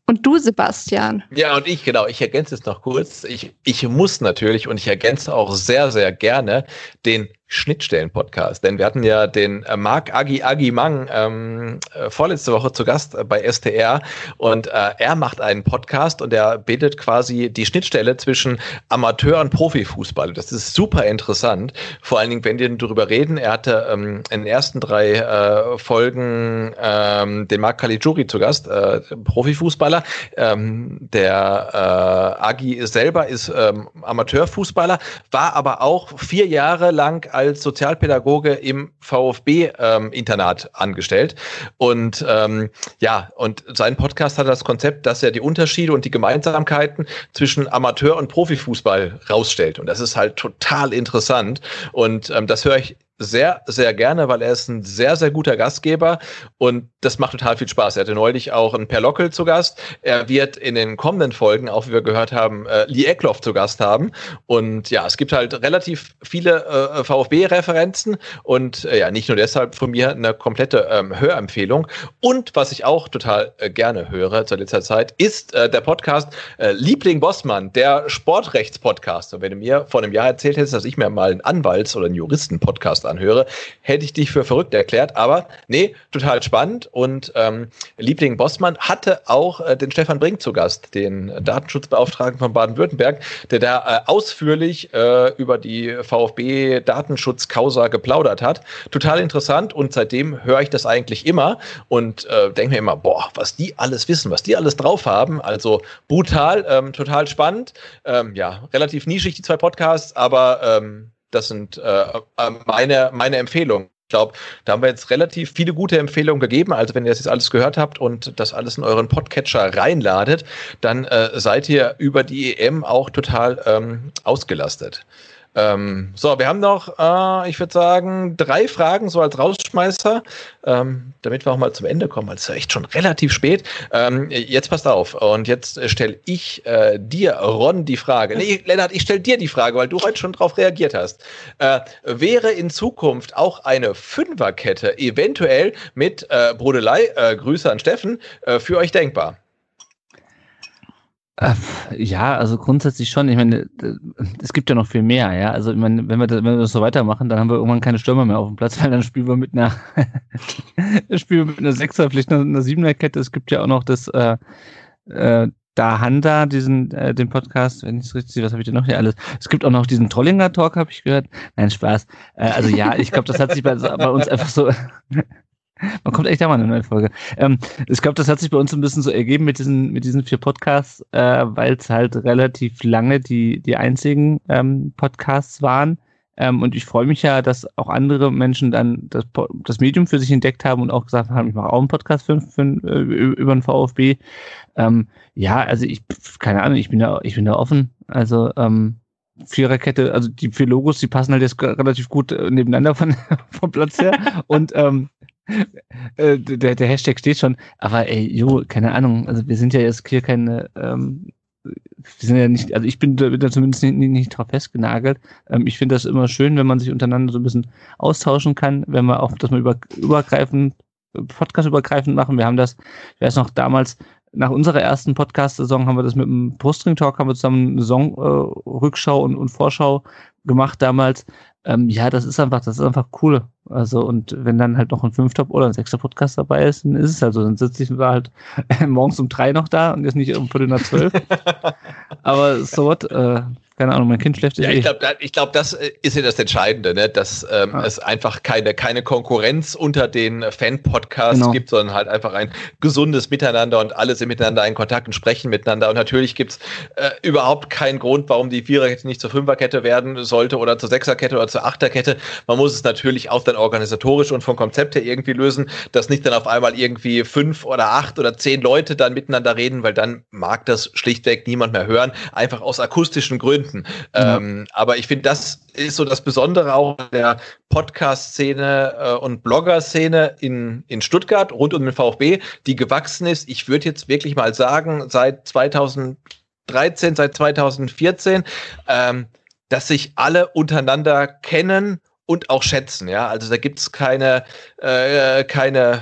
Und du, Sebastian. Ja, und ich, genau. Ich ergänze es noch kurz. Ich, ich muss natürlich und ich ergänze auch sehr, sehr gerne den Schnittstellen-Podcast. Denn wir hatten ja den äh, Marc Agi Agi Mang ähm, äh, vorletzte Woche zu Gast äh, bei STR und äh, er macht einen Podcast und er bildet quasi die Schnittstelle zwischen Amateur- und Profifußball. Das ist super interessant. Vor allen Dingen, wenn wir darüber reden. Er hatte ähm, in den ersten drei äh, Folgen ähm, den Marc Caligiuri zu Gast, äh, Profifußballer. Ähm, der Agi selber ist ähm, Amateurfußballer, war aber auch vier Jahre lang als Sozialpädagoge im VfB-Internat ähm, angestellt. Und ähm, ja, und sein Podcast hat das Konzept, dass er die Unterschiede und die Gemeinsamkeiten zwischen Amateur- und Profifußball rausstellt. Und das ist halt total interessant. Und ähm, das höre ich sehr, sehr gerne, weil er ist ein sehr, sehr guter Gastgeber und das macht total viel Spaß. Er hatte neulich auch einen Perlockel zu Gast. Er wird in den kommenden Folgen, auch wie wir gehört haben, äh, Lee Eckloff zu Gast haben. Und ja, es gibt halt relativ viele äh, VfB-Referenzen und äh, ja, nicht nur deshalb von mir eine komplette ähm, Hörempfehlung. Und was ich auch total äh, gerne höre zur letzter Zeit, ist äh, der Podcast äh, Liebling Bossmann, der Sportrechts-Podcast. Und wenn du mir vor einem Jahr erzählt hättest, dass ich mir mal einen Anwalts- oder einen Juristen-Podcast anhöre, hätte ich dich für verrückt erklärt. Aber nee, total spannend. Und ähm, Liebling Bossmann hatte auch äh, den Stefan Brink zu Gast, den Datenschutzbeauftragten von Baden-Württemberg, der da äh, ausführlich äh, über die VfB-Datenschutz-Causa geplaudert hat. Total interessant und seitdem höre ich das eigentlich immer und äh, denke mir immer, boah, was die alles wissen, was die alles drauf haben. Also brutal, ähm, total spannend. Ähm, ja, relativ nischig die zwei Podcasts, aber ähm, das sind äh, äh, meine, meine Empfehlungen. Ich glaube, da haben wir jetzt relativ viele gute Empfehlungen gegeben. Also wenn ihr das jetzt alles gehört habt und das alles in euren Podcatcher reinladet, dann äh, seid ihr über die EM auch total ähm, ausgelastet. Ähm, so, wir haben noch, äh, ich würde sagen, drei Fragen so als Rausschmeißer, ähm, damit wir auch mal zum Ende kommen, weil es ist echt schon relativ spät. Ähm, jetzt passt auf und jetzt stelle ich äh, dir, Ron, die Frage. Nee, Lennart, ich stelle dir die Frage, weil du heute schon darauf reagiert hast. Äh, wäre in Zukunft auch eine Fünferkette eventuell mit äh, Brodelei, äh, Grüße an Steffen, äh, für euch denkbar? Äh, ja, also grundsätzlich schon. Ich meine, es gibt ja noch viel mehr, ja. Also ich meine, wenn wir, das, wenn wir das so weitermachen, dann haben wir irgendwann keine Stürmer mehr auf dem Platz, weil dann spielen wir mit einer spielen wir mit einer Sechser, vielleicht einer, einer Siebenerkette. Es gibt ja auch noch das äh, äh, da Handa, diesen äh, den Podcast, wenn ich es richtig sehe, was habe ich denn noch hier alles? Es gibt auch noch diesen Trollinger Talk, habe ich gehört. Nein, Spaß. Äh, also ja, ich glaube, das hat sich bei, bei uns einfach so man kommt echt da mal eine neue Folge. Ähm, ich glaube, das hat sich bei uns ein bisschen so ergeben mit diesen, mit diesen vier Podcasts, äh, weil es halt relativ lange die, die einzigen ähm, Podcasts waren. Ähm, und ich freue mich ja, dass auch andere Menschen dann das, das Medium für sich entdeckt haben und auch gesagt haben, ich mache auch einen Podcast für, für, äh, über den VfB. Ähm, ja, also ich, keine Ahnung, ich bin da, ich bin da offen. Also ähm, Viererkette, also die vier Logos, die passen halt jetzt relativ gut äh, nebeneinander von, vom Platz her. und ähm, äh, der, der Hashtag steht schon, aber ey, jo, keine Ahnung, also wir sind ja jetzt hier keine, ähm, wir sind ja nicht, also ich bin da, bin da zumindest nicht, nicht, drauf festgenagelt. Ähm, ich finde das immer schön, wenn man sich untereinander so ein bisschen austauschen kann, wenn man auch, dass man über, übergreifend, Podcast übergreifend machen. Wir haben das, ich weiß noch, damals nach unserer ersten Podcast-Saison haben wir das mit dem Brustring-Talk, haben wir zusammen eine Saison-Rückschau äh, und, und Vorschau gemacht damals. Ähm, ja, das ist einfach, das ist einfach cool. Also, und wenn dann halt noch ein fünfter oder ein sechster Podcast dabei ist, dann ist es halt so. Dann sitze ich halt morgens um drei noch da und jetzt nicht um Viertel nach zwölf. Aber so what, äh, keine Ahnung, mein Kind schläft sich ja, eh. Ich glaube, ich glaub, das äh, ist ja das Entscheidende, ne? dass ähm, ja. es einfach keine, keine Konkurrenz unter den Fan-Podcasts genau. gibt, sondern halt einfach ein gesundes Miteinander und alle sind miteinander in Kontakt und sprechen miteinander. Und natürlich gibt es äh, überhaupt keinen Grund, warum die Viererkette nicht zur Fünferkette werden sollte oder zur Sechserkette oder zur Achterkette. Man muss es natürlich auch dann organisatorisch und vom Konzept her irgendwie lösen, dass nicht dann auf einmal irgendwie fünf oder acht oder zehn Leute dann miteinander reden, weil dann mag das schlichtweg niemand mehr hören, einfach aus akustischen Gründen. Minuten. Ja. Ähm, aber ich finde, das ist so das Besondere auch der Podcast-Szene äh, und Blogger-Szene in, in Stuttgart rund um den VfB, die gewachsen ist. Ich würde jetzt wirklich mal sagen, seit 2013, seit 2014, ähm, dass sich alle untereinander kennen und auch schätzen, ja. Also da gibt es keine, äh, keine,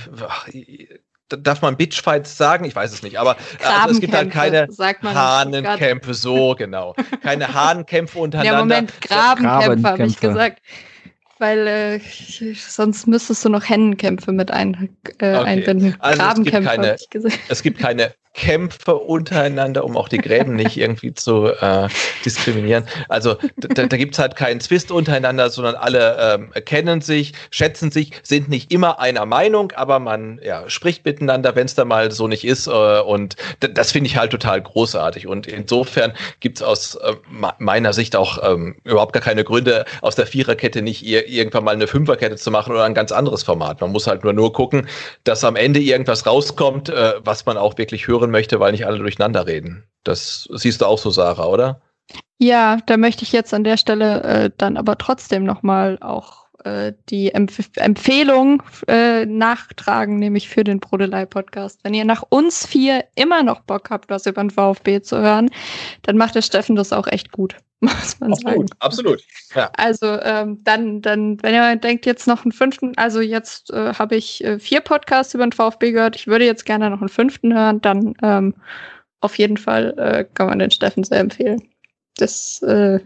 darf man Bitchfights sagen? Ich weiß es nicht, aber also es gibt halt keine Hahnenkämpfe, so genau. Keine Hahnenkämpfe untereinander. Ja, Moment, Grabenkämpfe habe ich gesagt. Weil äh, sonst müsstest du noch Hennenkämpfe mit ein, äh, okay. einbinden. Also Grabenkämpfe habe ich gesagt. Es gibt keine Kämpfe untereinander, um auch die Gräben nicht irgendwie zu äh, diskriminieren. Also da, da gibt es halt keinen Zwist untereinander, sondern alle ähm, kennen sich, schätzen sich, sind nicht immer einer Meinung, aber man ja, spricht miteinander, wenn es da mal so nicht ist. Äh, und das finde ich halt total großartig. Und insofern gibt es aus äh, meiner Sicht auch ähm, überhaupt gar keine Gründe, aus der Viererkette nicht ir irgendwann mal eine Fünferkette zu machen oder ein ganz anderes Format. Man muss halt nur nur gucken, dass am Ende irgendwas rauskommt, äh, was man auch wirklich hören hören möchte, weil nicht alle durcheinander reden. Das siehst du auch so, Sarah, oder? Ja, da möchte ich jetzt an der Stelle äh, dann aber trotzdem nochmal auch äh, die Empf Empfehlung äh, nachtragen, nämlich für den Brodelei-Podcast. Wenn ihr nach uns vier immer noch Bock habt, was über den VfB zu hören, dann macht der Steffen das auch echt gut, muss man absolut, sagen. Absolut. Ja. Also ähm, dann, dann, wenn ihr denkt, jetzt noch einen fünften, also jetzt äh, habe ich äh, vier Podcasts über den VfB gehört, ich würde jetzt gerne noch einen fünften hören, dann ähm, auf jeden Fall äh, kann man den Steffen sehr empfehlen. Das, äh,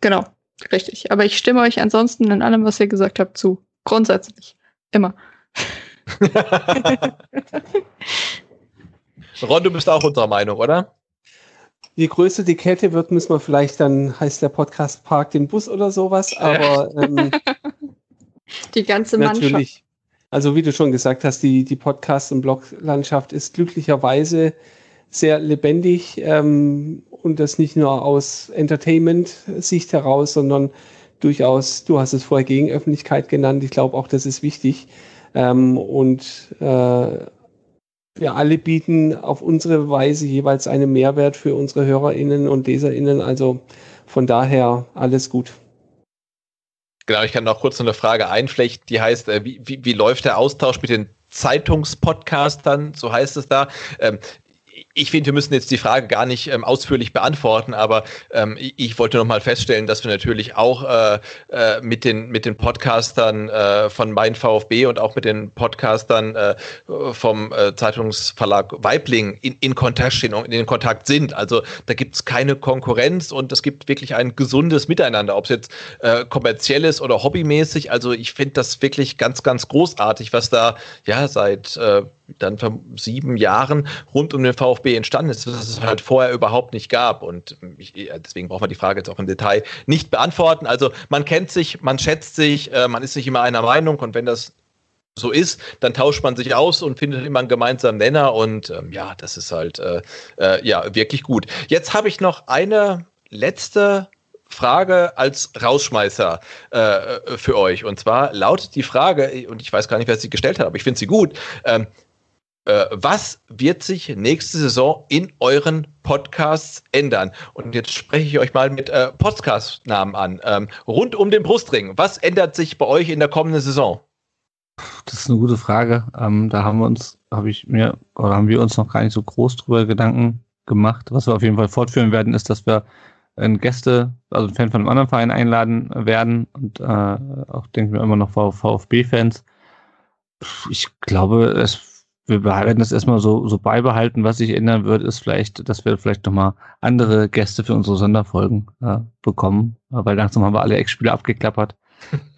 genau. Richtig. Aber ich stimme euch ansonsten in allem, was ihr gesagt habt, zu. Grundsätzlich. Immer. Ron, du bist auch unserer Meinung, oder? Je größer die Kette wird, müssen wir vielleicht dann, heißt der Podcast Park den Bus oder sowas, aber ähm, die ganze Mannschaft. Natürlich. Also wie du schon gesagt hast, die, die Podcast- und Bloglandschaft ist glücklicherweise sehr lebendig ähm, und das nicht nur aus Entertainment-Sicht heraus, sondern durchaus, du hast es vorher Gegenöffentlichkeit genannt, ich glaube auch, das ist wichtig. Ähm, und äh, wir alle bieten auf unsere Weise jeweils einen Mehrwert für unsere HörerInnen und LeserInnen. Also von daher alles gut. Genau, ich kann noch kurz eine Frage einflechten, die heißt, äh, wie, wie, wie läuft der Austausch mit den Zeitungspodcastern, so heißt es da. Ähm, ich finde, wir müssen jetzt die Frage gar nicht ähm, ausführlich beantworten, aber ähm, ich, ich, wollte noch mal feststellen, dass wir natürlich auch äh, äh, mit, den, mit den Podcastern äh, von Mein VfB und auch mit den Podcastern äh, vom äh, Zeitungsverlag Weibling in, in, Kontakt stehen, in Kontakt sind. Also da gibt es keine Konkurrenz und es gibt wirklich ein gesundes Miteinander, ob es jetzt äh, kommerziell ist oder hobbymäßig. Also ich finde das wirklich ganz, ganz großartig, was da ja seit dann sieben Jahren rund um den VfB entstanden ist, was es halt vorher überhaupt nicht gab. Und ich, deswegen braucht man die Frage jetzt auch im Detail nicht beantworten. Also man kennt sich, man schätzt sich, äh, man ist nicht immer einer Meinung und wenn das so ist, dann tauscht man sich aus und findet immer einen gemeinsamen Nenner und ähm, ja, das ist halt äh, äh, ja wirklich gut. Jetzt habe ich noch eine letzte Frage als Rausschmeißer äh, für euch. Und zwar lautet die Frage, und ich weiß gar nicht, wer sie gestellt hat, aber ich finde sie gut. Ähm, äh, was wird sich nächste Saison in euren Podcasts ändern? Und jetzt spreche ich euch mal mit äh, Podcast-Namen an. Ähm, rund um den Brustring. Was ändert sich bei euch in der kommenden Saison? Das ist eine gute Frage. Ähm, da haben wir uns, habe ich mir, oder haben wir uns noch gar nicht so groß drüber Gedanken gemacht. Was wir auf jeden Fall fortführen werden, ist, dass wir ein Gäste, also ein Fan von einem anderen Verein einladen werden und äh, auch denken wir immer noch VfB-Fans. Ich glaube, es, wir werden das erstmal so, so beibehalten. Was sich ändern wird, ist vielleicht, dass wir vielleicht nochmal andere Gäste für unsere Sonderfolgen äh, bekommen, weil langsam haben wir alle Ex-Spieler abgeklappert.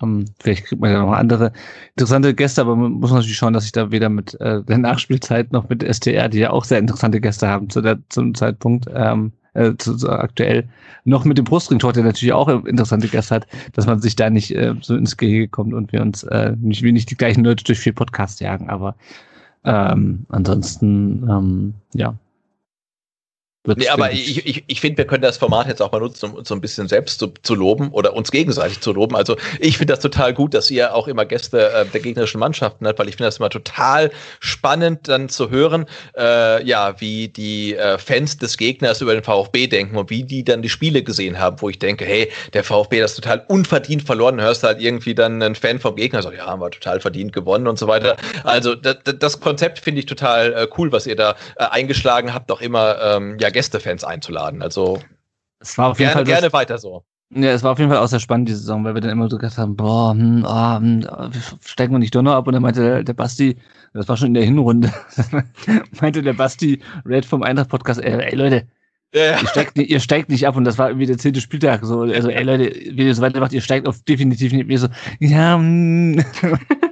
um, ähm, vielleicht kriegt man ja noch andere interessante Gäste, aber man muss natürlich schauen, dass ich da weder mit äh, der Nachspielzeit noch mit STR, die ja auch sehr interessante Gäste haben zu der, zum Zeitpunkt, ähm, äh, zu, zu aktuell, noch mit dem Brustring-Tor, der natürlich auch interessante Gäste hat, dass man sich da nicht äh, so ins Gehege kommt und wir uns äh, nicht, wir nicht die gleichen Leute durch vier Podcasts jagen, aber ähm, ansonsten, ähm, ja, Nee, aber ich, ich, ich finde, wir können das Format jetzt auch mal nutzen, um uns so ein bisschen selbst zu, zu loben oder uns gegenseitig zu loben. Also ich finde das total gut, dass ihr auch immer Gäste äh, der gegnerischen Mannschaften habt, weil ich finde das immer total spannend, dann zu hören, äh, ja, wie die äh, Fans des Gegners über den VfB denken und wie die dann die Spiele gesehen haben, wo ich denke, hey, der VfB das total unverdient verloren, hörst halt irgendwie dann einen Fan vom Gegner, so, ja, haben wir total verdient gewonnen und so weiter. Also das, das Konzept finde ich total äh, cool, was ihr da äh, eingeschlagen habt, auch immer, ähm, ja, Gästefans einzuladen. Also es war auf jeden gerne, Fall gerne weiter so. Ja, es war auf jeden Fall auch sehr spannend, die Saison, weil wir dann immer so gesagt haben, boah, hm, oh, hm, steigen wir nicht Donner ab. Und dann meinte der, der Basti, das war schon in der Hinrunde, meinte der Basti Red vom Eintracht-Podcast, ey, ey Leute, ja. Ihr, steigt, ihr steigt nicht ab und das war irgendwie der zehnte Spieltag. So, also, ey Leute, wie ihr so weitermacht, ihr steigt auf definitiv nicht. Wir so, ja, mm.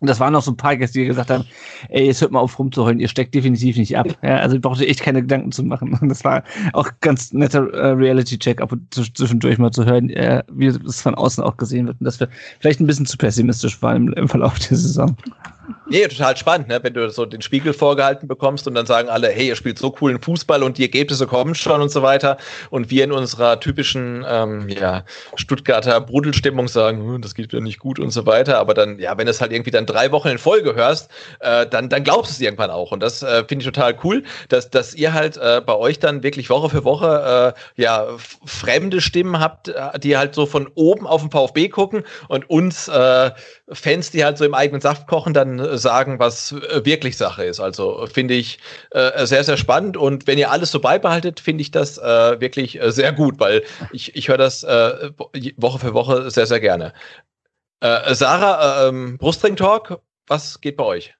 Und das waren noch so ein paar Gäste, die gesagt haben, ey, jetzt hört mal auf rumzuheulen, ihr steckt definitiv nicht ab. Ja, also ich brauchte echt keine Gedanken zu machen. Und das war auch ganz netter äh, Reality-Check, ab und zwischendurch mal zu hören, äh, wie es von außen auch gesehen wird. Und dass wir vielleicht ein bisschen zu pessimistisch waren im, im Verlauf der Saison. Nee, total spannend, ne? wenn du so den Spiegel vorgehalten bekommst und dann sagen alle, hey, ihr spielt so coolen Fußball und die Ergebnisse kommen schon und so weiter. Und wir in unserer typischen ähm, ja, Stuttgarter Brudelstimmung sagen, hm, das geht wieder nicht gut und so weiter. Aber dann, ja, wenn es halt irgendwie dann drei Wochen in Folge hörst, äh, dann, dann glaubst du es irgendwann auch. Und das äh, finde ich total cool, dass, dass ihr halt äh, bei euch dann wirklich Woche für Woche äh, ja, fremde Stimmen habt, äh, die halt so von oben auf den VfB gucken und uns äh, Fans, die halt so im eigenen Saft kochen, dann äh, sagen, was äh, wirklich Sache ist. Also finde ich äh, sehr, sehr spannend. Und wenn ihr alles so beibehaltet, finde ich das äh, wirklich äh, sehr gut, weil ich, ich höre das äh, Woche für Woche sehr, sehr gerne. Sarah, ähm, Brustring Talk, was geht bei euch?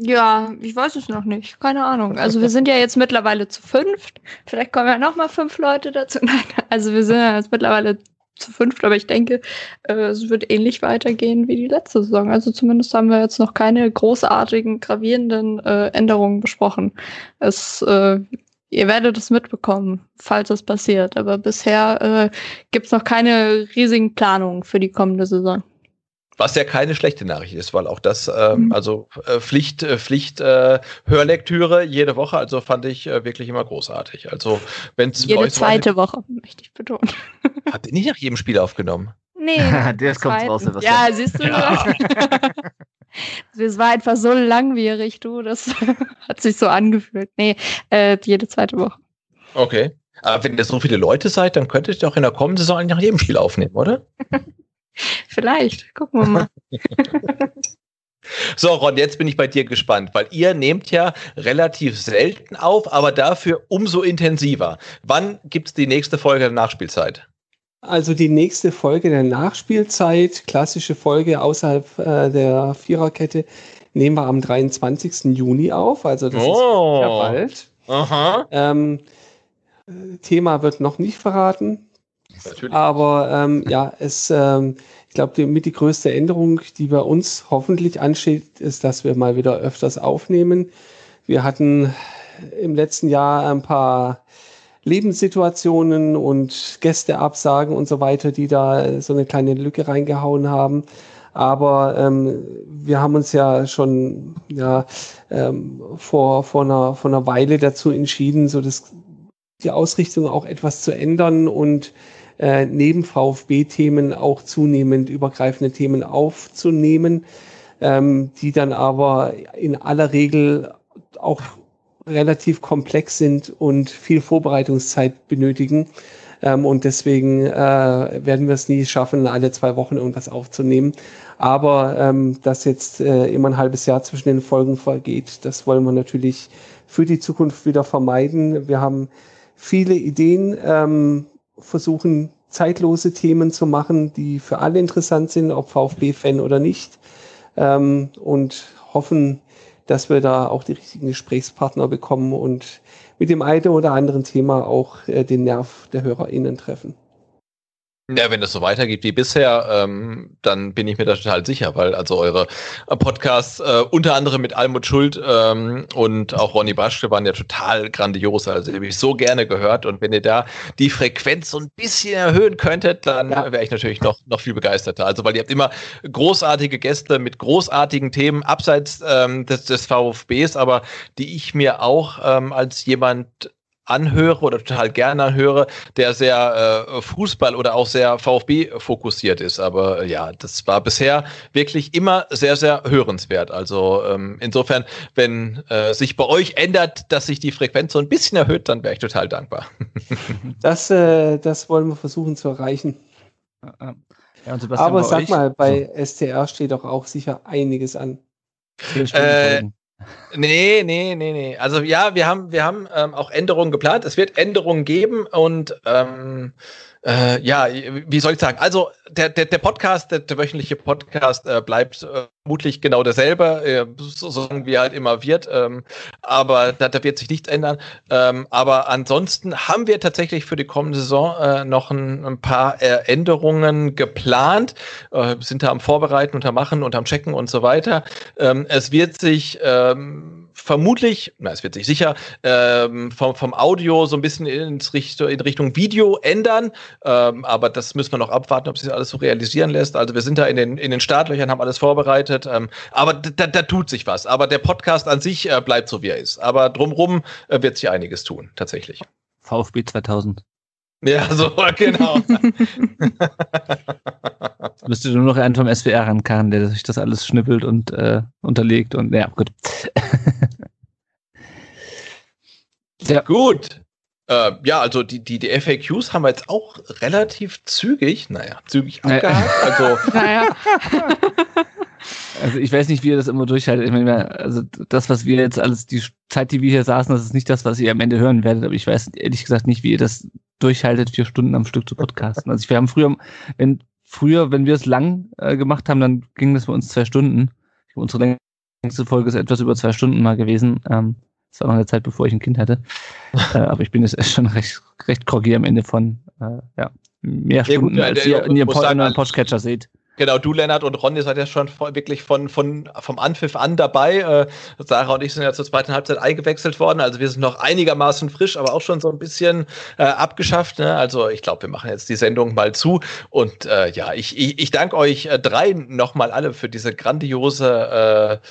Ja, ich weiß es noch nicht. Keine Ahnung. Also wir sind ja jetzt mittlerweile zu fünft. Vielleicht kommen ja noch mal fünf Leute dazu. Nein, also wir sind ja jetzt mittlerweile zu fünft, aber ich denke, äh, es wird ähnlich weitergehen wie die letzte Saison. Also zumindest haben wir jetzt noch keine großartigen, gravierenden äh, Änderungen besprochen. Es, äh, ihr werdet es mitbekommen, falls es passiert. Aber bisher äh, gibt es noch keine riesigen Planungen für die kommende Saison. Was ja keine schlechte Nachricht ist, weil auch das, ähm, mhm. also äh, Pflicht, äh, Pflicht, äh, Hörlektüre jede Woche, also fand ich äh, wirklich immer großartig. Also wenn es jede zweite so Woche möchte ich betonen. Habt ihr nicht nach jedem Spiel aufgenommen? Nee. Der kommt raus. Was ja, siehst du. Ja. Es war einfach so langwierig, du. Das hat sich so angefühlt. Nee, äh, jede zweite Woche. Okay. Aber wenn ihr so viele Leute seid, dann könntet ihr doch in der kommenden Saison nach jedem Spiel aufnehmen, oder? Vielleicht, gucken wir mal. So, Ron, jetzt bin ich bei dir gespannt, weil ihr nehmt ja relativ selten auf, aber dafür umso intensiver. Wann gibt es die nächste Folge der Nachspielzeit? Also die nächste Folge der Nachspielzeit, klassische Folge außerhalb äh, der Viererkette, nehmen wir am 23. Juni auf. Also das oh. ist ja bald. Aha. Ähm, Thema wird noch nicht verraten. Natürlich. Aber ähm, ja, es, ähm, ich glaube, mit die größte Änderung, die bei uns hoffentlich ansteht, ist, dass wir mal wieder öfters aufnehmen. Wir hatten im letzten Jahr ein paar Lebenssituationen und Gästeabsagen und so weiter, die da so eine kleine Lücke reingehauen haben. Aber ähm, wir haben uns ja schon ja, ähm, vor, vor, einer, vor einer Weile dazu entschieden, so das, die Ausrichtung auch etwas zu ändern und äh, neben VfB-Themen auch zunehmend übergreifende Themen aufzunehmen, ähm, die dann aber in aller Regel auch relativ komplex sind und viel Vorbereitungszeit benötigen. Ähm, und deswegen äh, werden wir es nie schaffen, alle zwei Wochen irgendwas aufzunehmen. Aber ähm, dass jetzt äh, immer ein halbes Jahr zwischen den Folgen vergeht, das wollen wir natürlich für die Zukunft wieder vermeiden. Wir haben viele Ideen, ähm, versuchen zeitlose Themen zu machen, die für alle interessant sind, ob VfB-Fan oder nicht. Ähm, und hoffen, dass wir da auch die richtigen Gesprächspartner bekommen und mit dem einen oder anderen Thema auch äh, den Nerv der HörerInnen treffen. Ja, wenn es so weitergeht wie bisher, ähm, dann bin ich mir da total sicher, weil also eure Podcasts, äh, unter anderem mit Almut Schuld ähm, und auch Ronny Baschke waren ja total grandios. Also die habe ich so gerne gehört. Und wenn ihr da die Frequenz so ein bisschen erhöhen könntet, dann ja. wäre ich natürlich noch, noch viel begeisterter. Also weil ihr habt immer großartige Gäste mit großartigen Themen abseits ähm, des, des VfBs, aber die ich mir auch ähm, als jemand anhöre oder total gerne anhöre, der sehr äh, Fußball oder auch sehr VfB fokussiert ist. Aber äh, ja, das war bisher wirklich immer sehr, sehr hörenswert. Also ähm, insofern, wenn äh, sich bei euch ändert, dass sich die Frequenz so ein bisschen erhöht, dann wäre ich total dankbar. das, äh, das wollen wir versuchen zu erreichen. Ja, Aber sag euch? mal, bei so. STR steht doch auch sicher einiges an. Äh, Nee, nee, nee, nee. Also ja, wir haben, wir haben ähm, auch Änderungen geplant. Es wird Änderungen geben und ähm, äh, ja, wie soll ich sagen? Also der, der, der Podcast, der, der wöchentliche Podcast äh, bleibt äh, vermutlich genau derselbe, äh, so wie er halt immer wird. Ähm, aber da, da wird sich nichts ändern. Ähm, aber ansonsten haben wir tatsächlich für die kommende Saison äh, noch ein, ein paar Änderungen geplant, äh, sind da am Vorbereiten und am Machen und am Checken und so weiter. Ähm, es wird sich ähm, vermutlich, na, es wird sich sicher ähm, vom, vom Audio so ein bisschen ins Richtung, in Richtung Video ändern. Ähm, aber das müssen wir noch abwarten, ob sich alles so realisieren lässt. Also wir sind da in den, in den Startlöchern, haben alles vorbereitet. Ähm, aber da, da tut sich was. Aber der Podcast an sich äh, bleibt so, wie er ist. Aber drumrum äh, wird sich einiges tun, tatsächlich. VfB 2000. Ja, so, genau. Müsste nur noch einen vom SWR rankarren, der sich das alles schnippelt und äh, unterlegt und ja, gut. Sehr gut. Äh, ja, also die, die, die FAQs haben wir jetzt auch relativ zügig, naja, zügig abgehakt. Also, naja. Also ich weiß nicht, wie ihr das immer durchhaltet. Ich meine, also das, was wir jetzt alles, die Zeit, die wir hier saßen, das ist nicht das, was ihr am Ende hören werdet, aber ich weiß ehrlich gesagt nicht, wie ihr das durchhaltet, vier Stunden am Stück zu podcasten. Also wir haben früher, wenn früher, wenn wir es lang äh, gemacht haben, dann ging das bei uns zwei Stunden. Unsere längste Folge ist etwas über zwei Stunden mal gewesen. Ähm, das war noch eine Zeit, bevor ich ein Kind hatte. äh, aber ich bin jetzt schon recht, recht groggy am Ende von äh, ja, mehr Stunden, ja, gut, als ihr in ihrem Podcatcher seht. Genau, du, Lennart und Ronny seid ja schon wirklich von, von, vom Anpfiff an dabei. Äh, Sarah und ich sind ja zur zweiten Halbzeit eingewechselt worden. Also wir sind noch einigermaßen frisch, aber auch schon so ein bisschen äh, abgeschafft. Ne? Also ich glaube, wir machen jetzt die Sendung mal zu. Und äh, ja, ich, ich, ich danke euch äh, dreien nochmal alle für diese grandiose äh,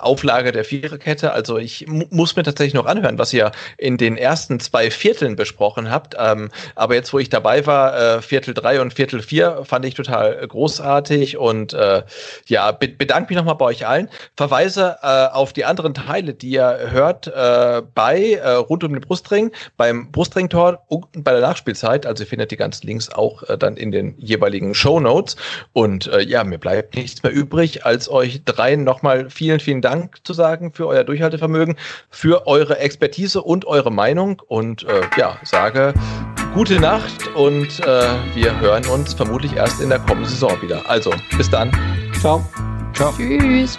Auflage der Viererkette. Also ich muss mir tatsächlich noch anhören, was ihr in den ersten zwei Vierteln besprochen habt. Ähm, aber jetzt, wo ich dabei war, äh, Viertel drei und Viertel vier, fand ich total großartig und äh, ja, be bedanke mich nochmal bei euch allen. Verweise äh, auf die anderen Teile, die ihr hört äh, bei äh, rund um den Brustring, beim Brustringtor und bei der Nachspielzeit. Also ihr findet die ganzen Links auch äh, dann in den jeweiligen Show Notes. Und ja, mir bleibt nichts mehr übrig, als euch dreien nochmal vielen, vielen Dank zu sagen für euer Durchhaltevermögen, für eure Expertise und eure Meinung und äh, ja, sage gute Nacht und äh, wir hören uns vermutlich erst in der kommenden Saison wieder. Also, bis dann. Ciao. Ciao. Tschüss.